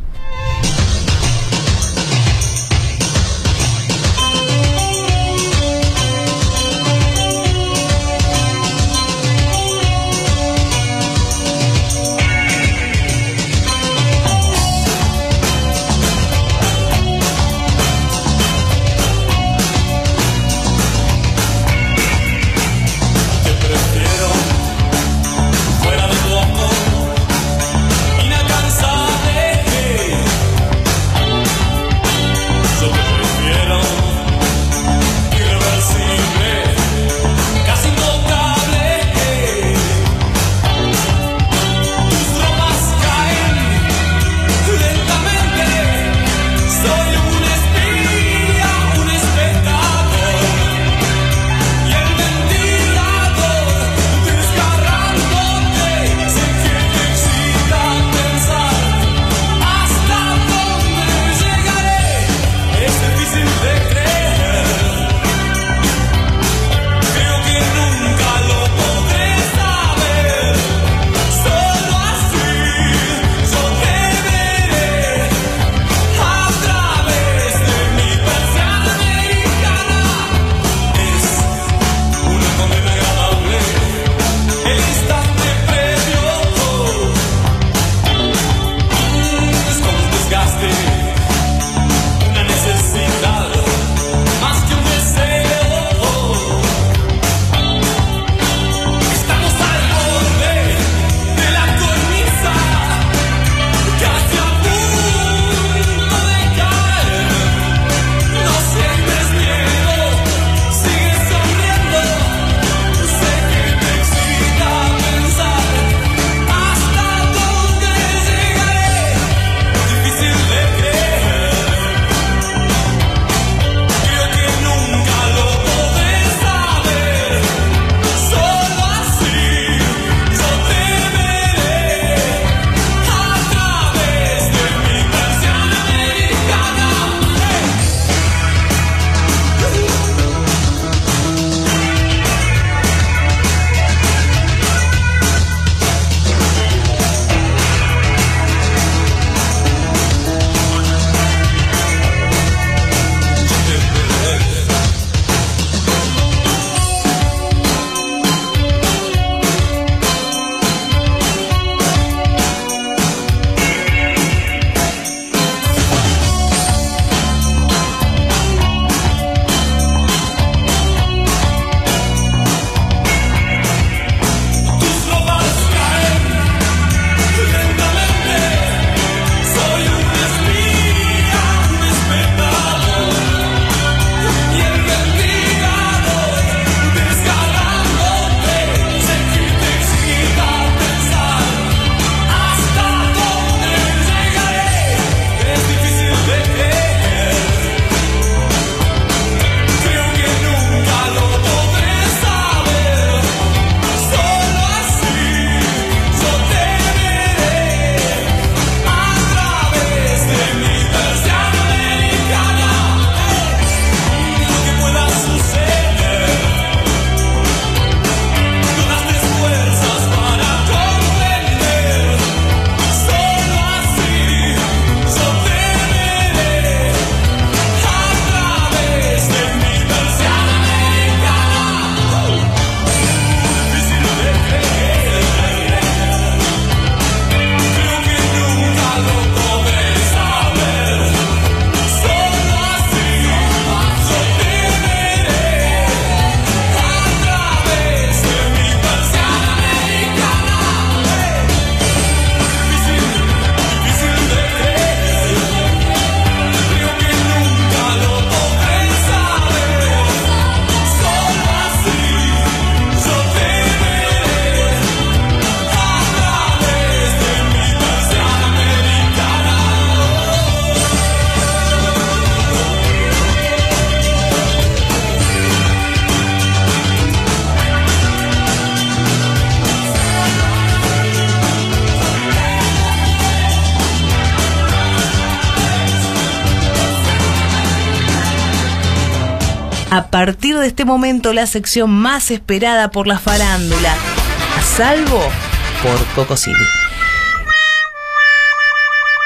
De este momento, la sección más esperada por la farándula, a salvo por Coco City.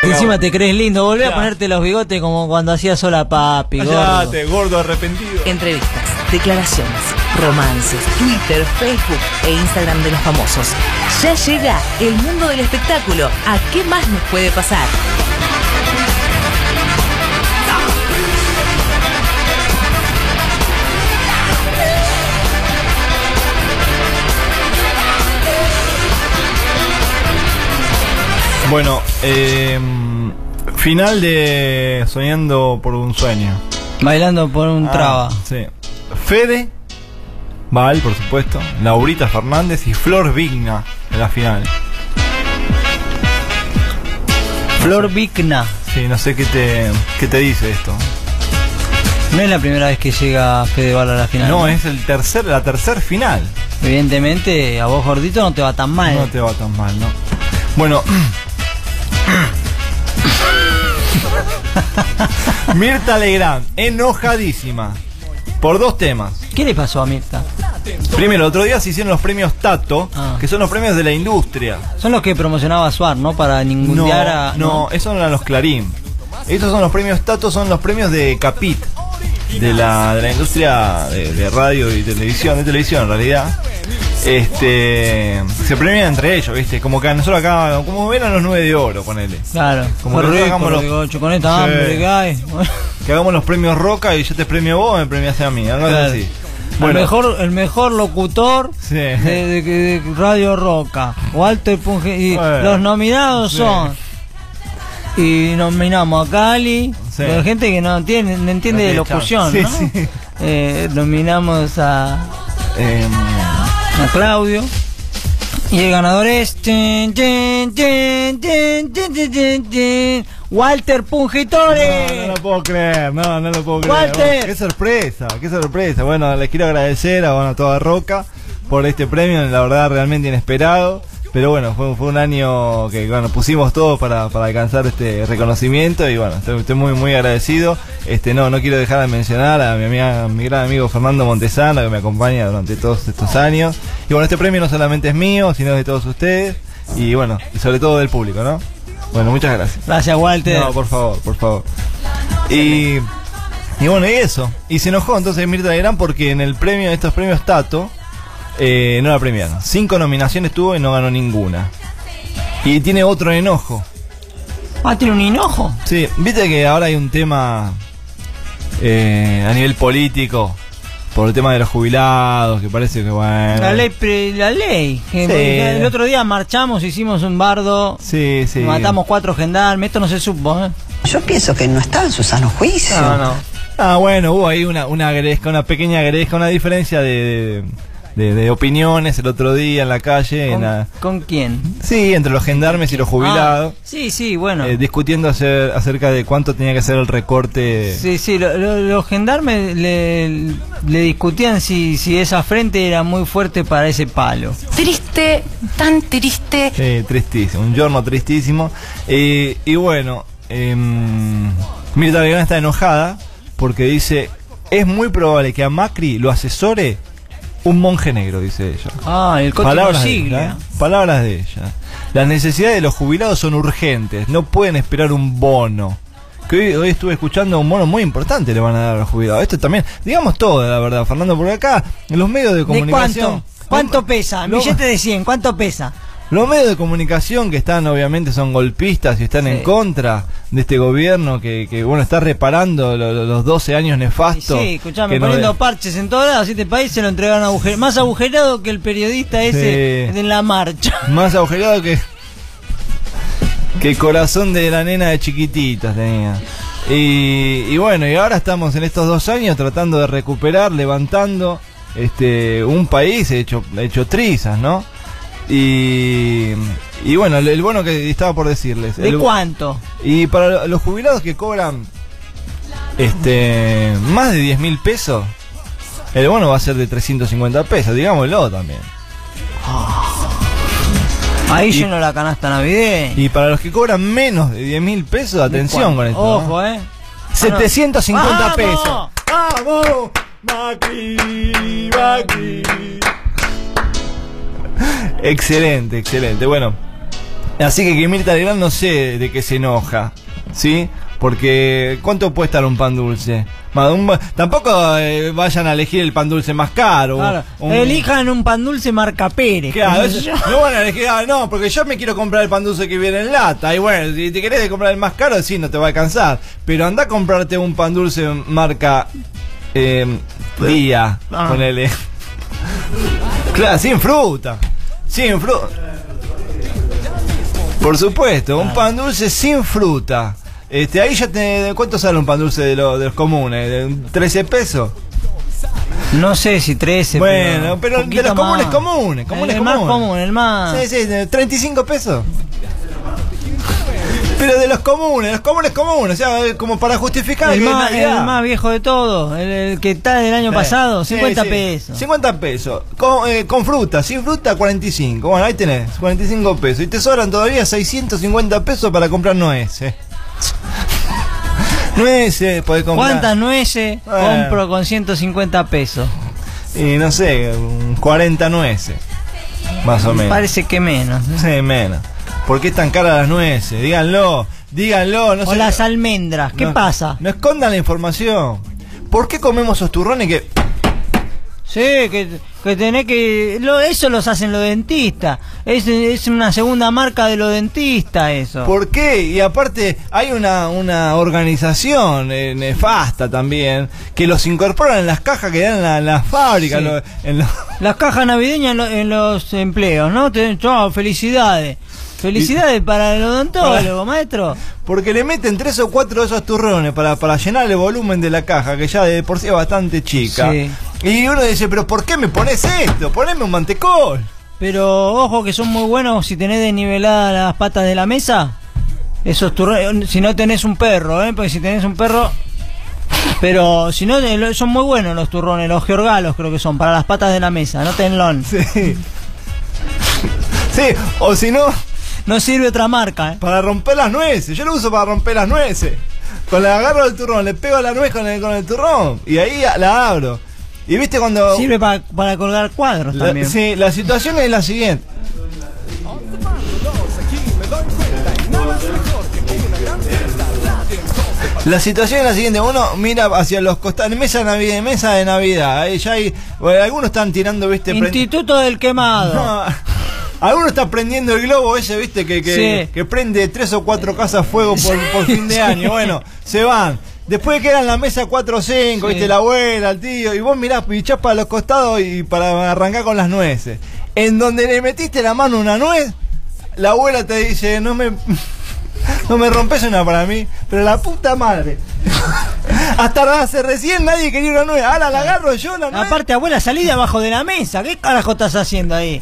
Encima te crees lindo, volvé a ponerte los bigotes como cuando hacías sola papi, gordo arrepentido. Entrevistas, declaraciones, romances, Twitter, Facebook e Instagram de los famosos. Ya llega el mundo del espectáculo. ¿A qué más nos puede pasar? Bueno, eh, final de Soñando por un sueño. Bailando por un Ah, traba. Sí. Fede, Val, por supuesto, Laurita Fernández y Flor Vigna en la final. Flor Vigna. Sí, no sé qué te, qué te dice esto. No es la primera vez que llega Fedeval a la final. No, es el tercer, la tercer final. Evidentemente, a vos gordito no te va tan mal. No te va tan mal, ¿no? Bueno. Mirta Legrand, enojadísima. Por dos temas. ¿Qué le pasó a Mirta? Primero, el otro día se hicieron los premios Tato, Ah. que son los premios de la industria. Son los que promocionaba Suar, ¿no? Para ningunear a. no, esos eran los Clarín. Estos son los premios Tato, son los premios de Capit, de la, de la industria de, de radio y televisión, de televisión en realidad. Este se premian entre ellos, ¿viste? Como que nosotros acá, como eran los nueve de oro, ponele. Claro, Como que rico, hagamos los- digo, con esta Sí. hambre que hay. Que hagamos los premios Roca y yo te premio vos, me premiaste a mí, algo Claro. así. el, mejor, el mejor locutor Sí. de, de- de Radio Roca, Walter Punge. Y Bueno, los nominados sí. son. Y nominamos a Cali, Sí. pero gente que no, tiene, no entiende No de locución. ¿no? Eh, nominamos a, Em, a Claudio. Y el ganador es. Walter Pungitore. No, lo puedo creer, no, no lo puedo creer. Walter. Oh, qué sorpresa, qué sorpresa. Bueno, les quiero agradecer a, bueno, a toda Roca por este premio, la verdad realmente inesperado. Pero bueno, fue, fue un año que bueno, pusimos todo para, para alcanzar este reconocimiento y bueno, estoy, estoy muy muy agradecido. Este no, no quiero dejar de mencionar a mi, amiga, a mi gran amigo Fernando Montesano que me acompaña durante todos estos años. Y bueno, este premio no solamente es mío, sino de todos ustedes y bueno, y sobre todo del público, ¿no? Bueno, muchas gracias. Gracias, Walter. No, por favor, por favor. Y, y bueno, y eso. Y se enojó entonces Mirta Legrand porque en el premio, estos premios Tato, eh, no la premiaron. Cinco nominaciones tuvo y no ganó ninguna. Y tiene otro enojo. Ah, tiene un hinojo. Sí, viste que ahora hay un tema eh, a nivel político por el tema de los jubilados, que parece que bueno. La ley, pre- la ley. Que- Sí. que El otro día marchamos, hicimos un bardo, Sí, sí. matamos cuatro gendarmes, esto no se supo, ¿eh? Yo pienso que no está en su sano juicio. No, no. Ah, bueno, hubo ahí una, una gresca, una pequeña gresca, una diferencia de, de, de opiniones el otro día en la calle. En ¿Con, la- con quién? sí, entre los gendarmes y los jubilados. Ah, sí, sí, bueno. eh, discutiendo acer- acerca de cuánto tenía que ser el recorte. Sí, sí, lo- lo- los gendarmes le, le discutían si, si esa frente era muy fuerte para ese palo. Triste, tan triste. Sí, tristísimo, un giorno tristísimo. Eh, y bueno, em, Mirta Legrand está enojada porque dice, es muy probable que a Macri lo asesore un monje negro, dice ella. Ah, el coche Palabras de, ella, ¿eh? Palabras de ella. Las necesidades de los jubilados son urgentes, no pueden esperar un bono. Que hoy, hoy estuve escuchando un bono muy importante le van a dar a los jubilados. Esto también, digamos todo, la verdad, Fernando, porque acá en los medios de ¿De comunicación... cuánto? ¿Cuánto pesa? Billete de 100, ¿cuánto pesa? Los medios de comunicación que están obviamente son golpistas y están en contra de este gobierno que, que, bueno está reparando lo- lo- los 12 años nefastos. Sí, escuchame, poniendo parches en todos lados, este país se lo entregaron agujerado, más agujerado que el periodista ese Sí. de la marcha. más agujerado que que el corazón de la nena de chiquititas tenía. Y, y bueno, y ahora estamos en estos dos años tratando de recuperar, levantando este un país hecho, hecho trizas, ¿no? Y, y bueno, el, el bono que estaba por decirles. ¿De el- cuánto? Y para los jubilados que cobran este más de 10 mil pesos, el bono va a ser de 350 pesos, digámoslo también. Ahí Y- lleno la canasta navideña. Y para los que cobran menos de 10 mil pesos, atención con esto. Ojo, eh. 750 ¡Vamos! pesos. ¡Vamos! Macri, Macri. Excelente, excelente. Bueno, así que que Mirta Legrand no sé de qué se enoja, ¿sí? Porque ¿cuánto puede estar un pan dulce? Un tampoco eh, vayan a elegir el pan dulce más caro. Claro, un- Elijan un pan dulce marca Pérez. Claro, yo. no van a elegir, ah, no, porque yo me quiero comprar el pan dulce que viene en lata. Y bueno, si te querés comprar el más caro, sí, no te va a alcanzar. Pero anda a comprarte un pan dulce marca eh, Día, Ah. ponele. Claro, sin fruta. Sin fruta. Por supuesto, un pan dulce sin fruta. Este, ahí ya te. ¿Cuánto sale un pan dulce de, lo- de los comunes? ¿De un 13 pesos? No sé si 13. Bueno, pero de los comunes más. comunes, comunes el más comunes. común, el más. Sí, sí, de 35 pesos. Pero de los comunes, los comunes comunes, o sea, eh, como para justificar el, que más, Navidad. el más viejo de todos, el, el que está del año Sí, pasado, sí, 50 sí. pesos. 50 pesos. Con, eh, con fruta, sin fruta 45. Bueno, ahí tenés, 45 pesos. Y te sobran todavía 650 pesos para comprar nueces. nueces, podés comprar. ¿Cuántas nueces Bueno. compro con 150 pesos? Y no sé, un 40 nueces. Más o menos. Parece que menos. Sí, menos. ¿Por qué tan caras las nueces? Díganlo, díganlo. No o las almendras, ¿qué no- pasa? No escondan la información. ¿Por qué comemos esos turrones que Sí, que, que tenés que... Lo, eso los hacen los dentistas. Es, es una segunda marca de los dentistas eso. ¿Por qué? Y aparte hay una, una organización eh, nefasta también que los incorporan en las cajas que dan en la, en la fábrica. Sí. lo- en lo- Las cajas navideñas en, lo- en los empleos, ¿no? Te- felicidades. Felicidades para el odontólogo, maestro. porque le meten tres o cuatro de esos turrones para, para llenar el volumen de la caja, que ya de por sí es bastante chica. Sí. Y uno dice, pero ¿por qué me pones esto? Poneme un mantecol. Pero ojo que son muy buenos si tenés desniveladas las patas de la mesa. Esos turrones, si no tenés un perro, ¿eh? Porque si tenés un perro... Pero si no, eh, son muy buenos los turrones, los georgalos creo que son, para las patas de la mesa, no tenlón. Sí. Sí, o si no, No sirve otra marca, ¿eh? para romper las nueces. Yo lo uso para romper las nueces. Con la agarro el turrón, le pego a la nuez con el, con el turrón y ahí la abro. Y viste cuando... Sirve pa- para colgar cuadros La- también. sí, la situación es la siguiente. La situación es la siguiente, uno mira hacia los costados, mesa de Navidad, mesa de Navidad, ahí ya hay, bueno, algunos están tirando, viste, Instituto del quemado. No, algunos están prendiendo el globo ese, viste, que, que, Sí. que prende tres o cuatro casas fuego por, por fin de año, bueno, se van. Después quedan en la mesa 4 o 5, Sí. viste, la abuela, el tío, y vos mirás, pichás para los costados y para arrancar con las nueces. En donde le metiste la mano a una nuez, la abuela te dice, no me, no me rompes una para mí, pero la puta madre. Hasta hace recién nadie quería una nuez, ahora la agarro yo la nuez. Aparte, abuela, salí de abajo de la mesa. ¿Qué carajo estás haciendo ahí?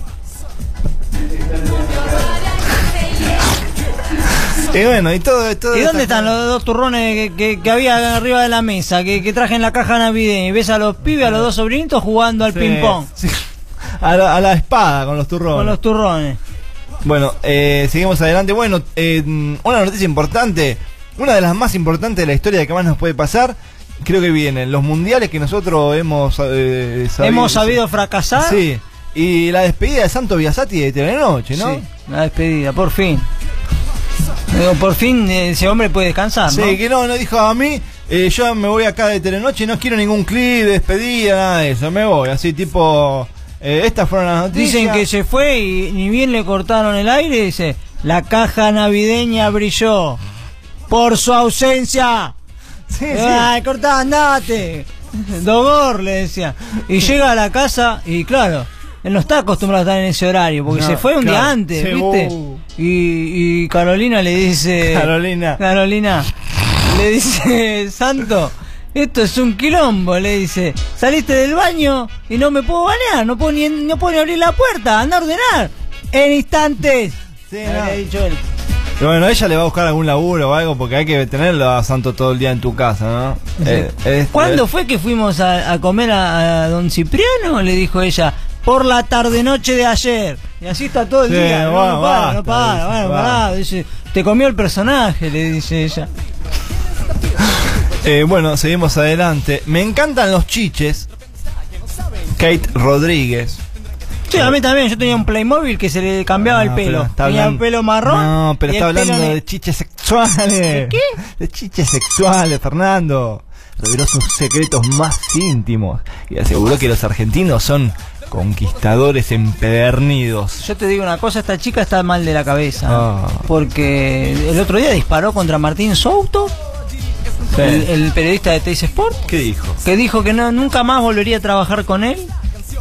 Y bueno, y todo, todo ¿Y dónde están los dos turrones que, que- que había arriba de la mesa? Que, que traje en la caja navideña. Y ves a los pibes, a los dos sobrinitos jugando al Sí, ping-pong. sí. A la, a la espada con los turrones. Con los turrones. Bueno, eh, seguimos adelante. Bueno, eh, una noticia importante, una de las más importantes de la historia que más nos puede pasar, creo que vienen los mundiales que nosotros hemos eh, sabido, Hemos sabido fracasar. Sí. Y la despedida de Santo Biasati de Telenoche, ¿no? Sí, la despedida, por fin. Digo, por fin eh, ese hombre puede descansar, Sí, ¿no? que no, no dijo a mí, eh, yo me voy acá de Telenoche, no quiero ningún clip de despedida, nada de eso, me voy, así tipo, eh, estas fueron las noticias. Dicen que se fue y ni bien le cortaron el aire, dice, la caja navideña brilló por su ausencia. Sí, Ay, cortá, andate. Dogor, le decía. Y llega a la casa y claro, él no está acostumbrado a estar en ese horario, porque No, se fue un día antes, ¿viste? uh. Y, y Carolina le dice... Carolina. Carolina, le dice, Santo, esto es un quilombo, le dice. Saliste del baño y no me puedo bañar, no puedo ni, no puedo ni abrir la puerta, anda a ordenar. En instantes. Sí, no. había dicho él. Y bueno, ella le va a buscar algún laburo o algo porque hay que tenerlo a Santo todo el día en tu casa, ¿no? Eh, este- ¿Cuándo fue que fuimos a, a comer a, a don Cipriano? Le dijo ella. Por la tarde noche de ayer. Y así está todo el Sí, día. No, para, no para. Bueno, pará, dice, te comió el personaje, le dice ella. Eh, bueno, seguimos adelante. Me encantan los chiches. Kate Rodríguez. Sí, a mí también. Yo tenía un Playmobil que se le cambiaba el No, pelo. Tenía el pelo marrón. No, pero está hablando ne- de chiches sexuales. ¿De qué? De chiches sexuales, Fernando. Reveló sus secretos más íntimos y aseguró que los argentinos son conquistadores empedernidos. Yo te digo una cosa, esta chica está mal de la cabeza. Ah. Porque el otro día disparó contra Martín Souto, Sí. el, el periodista de Teis Sport, ¿Qué dijo? que dijo que no, nunca más volvería a trabajar con él.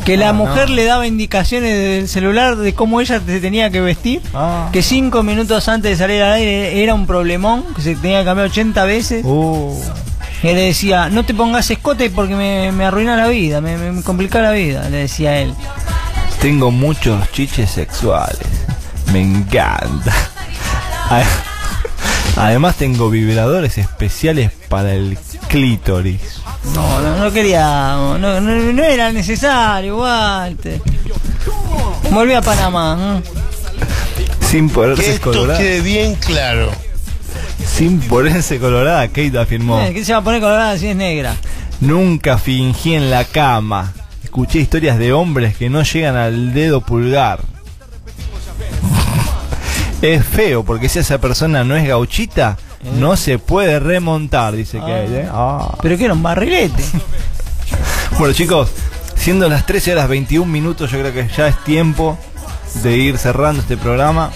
Que la Ah, mujer no. le daba indicaciones del celular de cómo ella se tenía que vestir. Ah. Que cinco minutos antes de salir al aire era un problemón, que se tenía que cambiar 80 veces. Uh. Y le decía, no te pongas escote porque me, me arruina la vida, me, me- me complica la vida, le decía él. Tengo muchos chiches sexuales. Me encanta. Además tengo vibradores especiales para el clítoris. No, no, no quería, no, no, no era necesario, Walter. Volví a Panamá. ¿eh? Sin Que ponerse esto quede bien claro. Sin ponerse colorada, Kate afirmó. Eh, ¿Qué se va a poner colorada si es negra? Nunca fingí en la cama. Escuché historias de hombres que no llegan al dedo pulgar. Es feo porque si esa persona no es gauchita, no se puede remontar, dice Kate. ¿eh? Ah. Pero que era un barrilete. Bueno chicos, siendo las 13 horas 21 minutos, yo creo que ya es tiempo de ir cerrando este programa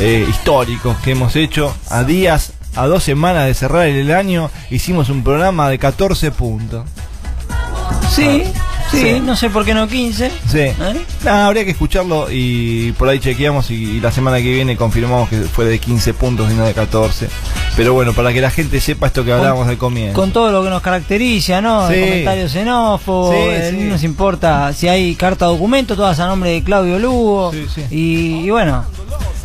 eh, histórico que hemos hecho. A días, a dos semanas de cerrar el año, hicimos un programa de 14 puntos. Sí, sí, Sí. no sé por qué no 15. Sí. ¿Eh? Nada, habría que escucharlo y por ahí chequeamos y, y la semana que viene confirmamos que fue de 15 puntos y no de 14. Pero bueno, para que la gente sepa esto que hablábamos al comienzo. Con todo lo que nos caracteriza, ¿no? Sí. Comentarios xenófobos, Sí, eh, sí. no nos importa si hay carta documento, todas a nombre de Claudio Lugo. Y, y bueno,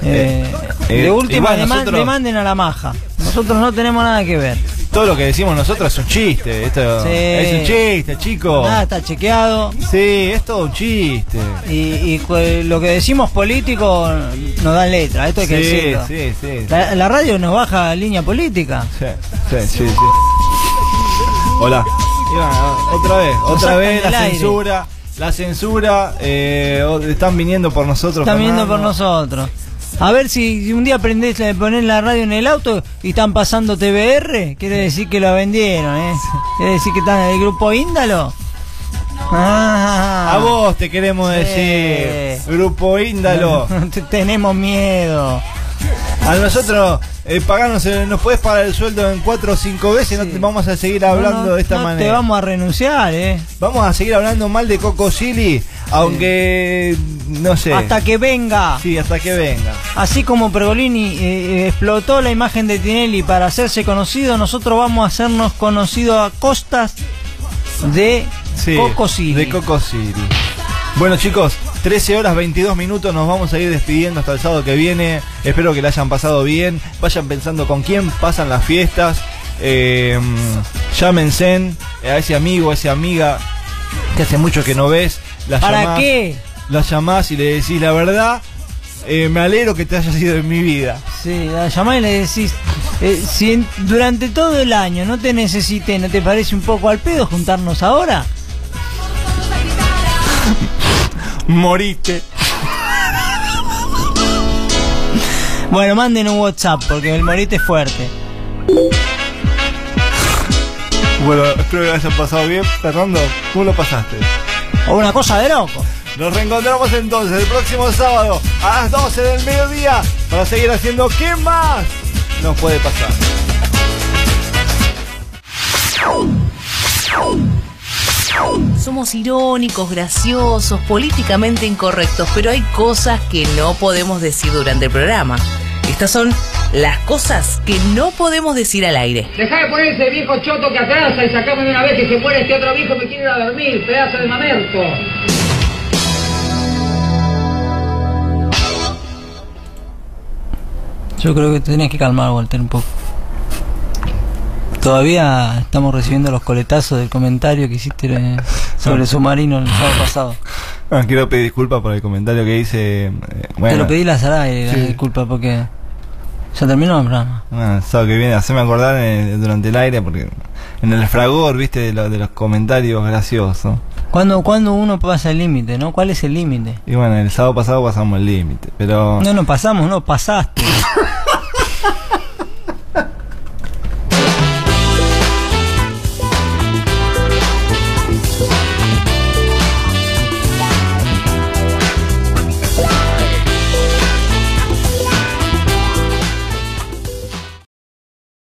eh, eh, de última igual deman- nosotros- a la maja. Nosotros no tenemos nada que ver. Todo lo que decimos nosotros es un chiste. Esto Sí. es un chiste, chicos. Nada está chequeado. Sí, es todo un chiste. Y, y lo que decimos político nos dan letra, esto hay que Sí, decirlo. sí, sí. La, la radio nos baja línea política. Sí, sí, sí, sí. Hola. Bueno, otra vez, Nos otra vez la aire. censura. La censura, eh, están viniendo por nosotros. Están viendo por nosotros. A ver si un día prendés, ponés la radio en el auto y están pasando TBR, quiere decir que lo vendieron, ¿eh? Quiere decir que están en el grupo Índalo. Ah. A vos te queremos Sí. decir, Grupo Índalo. Te- Tenemos miedo. A nosotros, eh, paganos, eh, nos puedes pagar el sueldo en cuatro o cinco veces, no te vamos a seguir hablando No, no, de esta no manera. Te vamos a renunciar, ¿eh? Vamos a seguir hablando mal de Coco Silly, aunque no sé. Hasta que venga. Sí, hasta que venga. Así como Pergolini eh, eh, explotó la imagen de Tinelli para hacerse conocido, nosotros vamos a hacernos conocidos a costas de Sí, Coco City. De Coco City. Bueno chicos, 13 horas 22 minutos, nos vamos a ir despidiendo hasta el sábado que viene. Espero que la hayan pasado bien. Vayan pensando con quién pasan las fiestas. Eh, llámense a ese amigo, a esa amiga que hace mucho que no ves. La ¿Para llamás, qué? La llamás y le decís la verdad. eh, me alegro que te hayas ido en mi vida. Sí, la llamás y le decís, eh, si en- durante todo el año no te necesité, ¿no te parece un poco al pedo juntarnos ahora? Moriste. Bueno, manden un WhatsApp porque el morite es fuerte. Bueno, espero que la hayan pasado bien. Fernando, ¿cómo lo pasaste? O una cosa de loco. Nos reencontramos entonces el próximo sábado a las 12 del mediodía para seguir haciendo ¿Qué más nos puede pasar? Somos irónicos, graciosos, políticamente incorrectos, pero hay cosas que no podemos decir durante el programa. Estas son las cosas que no podemos decir al aire. Dejá de poner ese viejo choto que atrasa y sacame de una vez que se muere este otro viejo que quiere ir a dormir, pedazo de mamerto. Yo creo que te tenés que calmar, Walter, un poco. Todavía estamos recibiendo los coletazos del comentario que hiciste eh, sobre el submarino el sábado pasado. Ah, quiero pedir disculpas por el comentario que hice. eh, Te lo pedí la Saray, la Sí. disculpa, porque Se terminó el programa. Bueno, el sábado que viene, haceme acordar eh, durante el aire porque en el fragor, viste, de, lo- de los comentarios graciosos. ¿Cuándo, cuándo uno pasa el límite, no? ¿Cuál es el límite? Y bueno, el sábado pasado pasamos el límite, pero... No nos pasamos, no pasaste.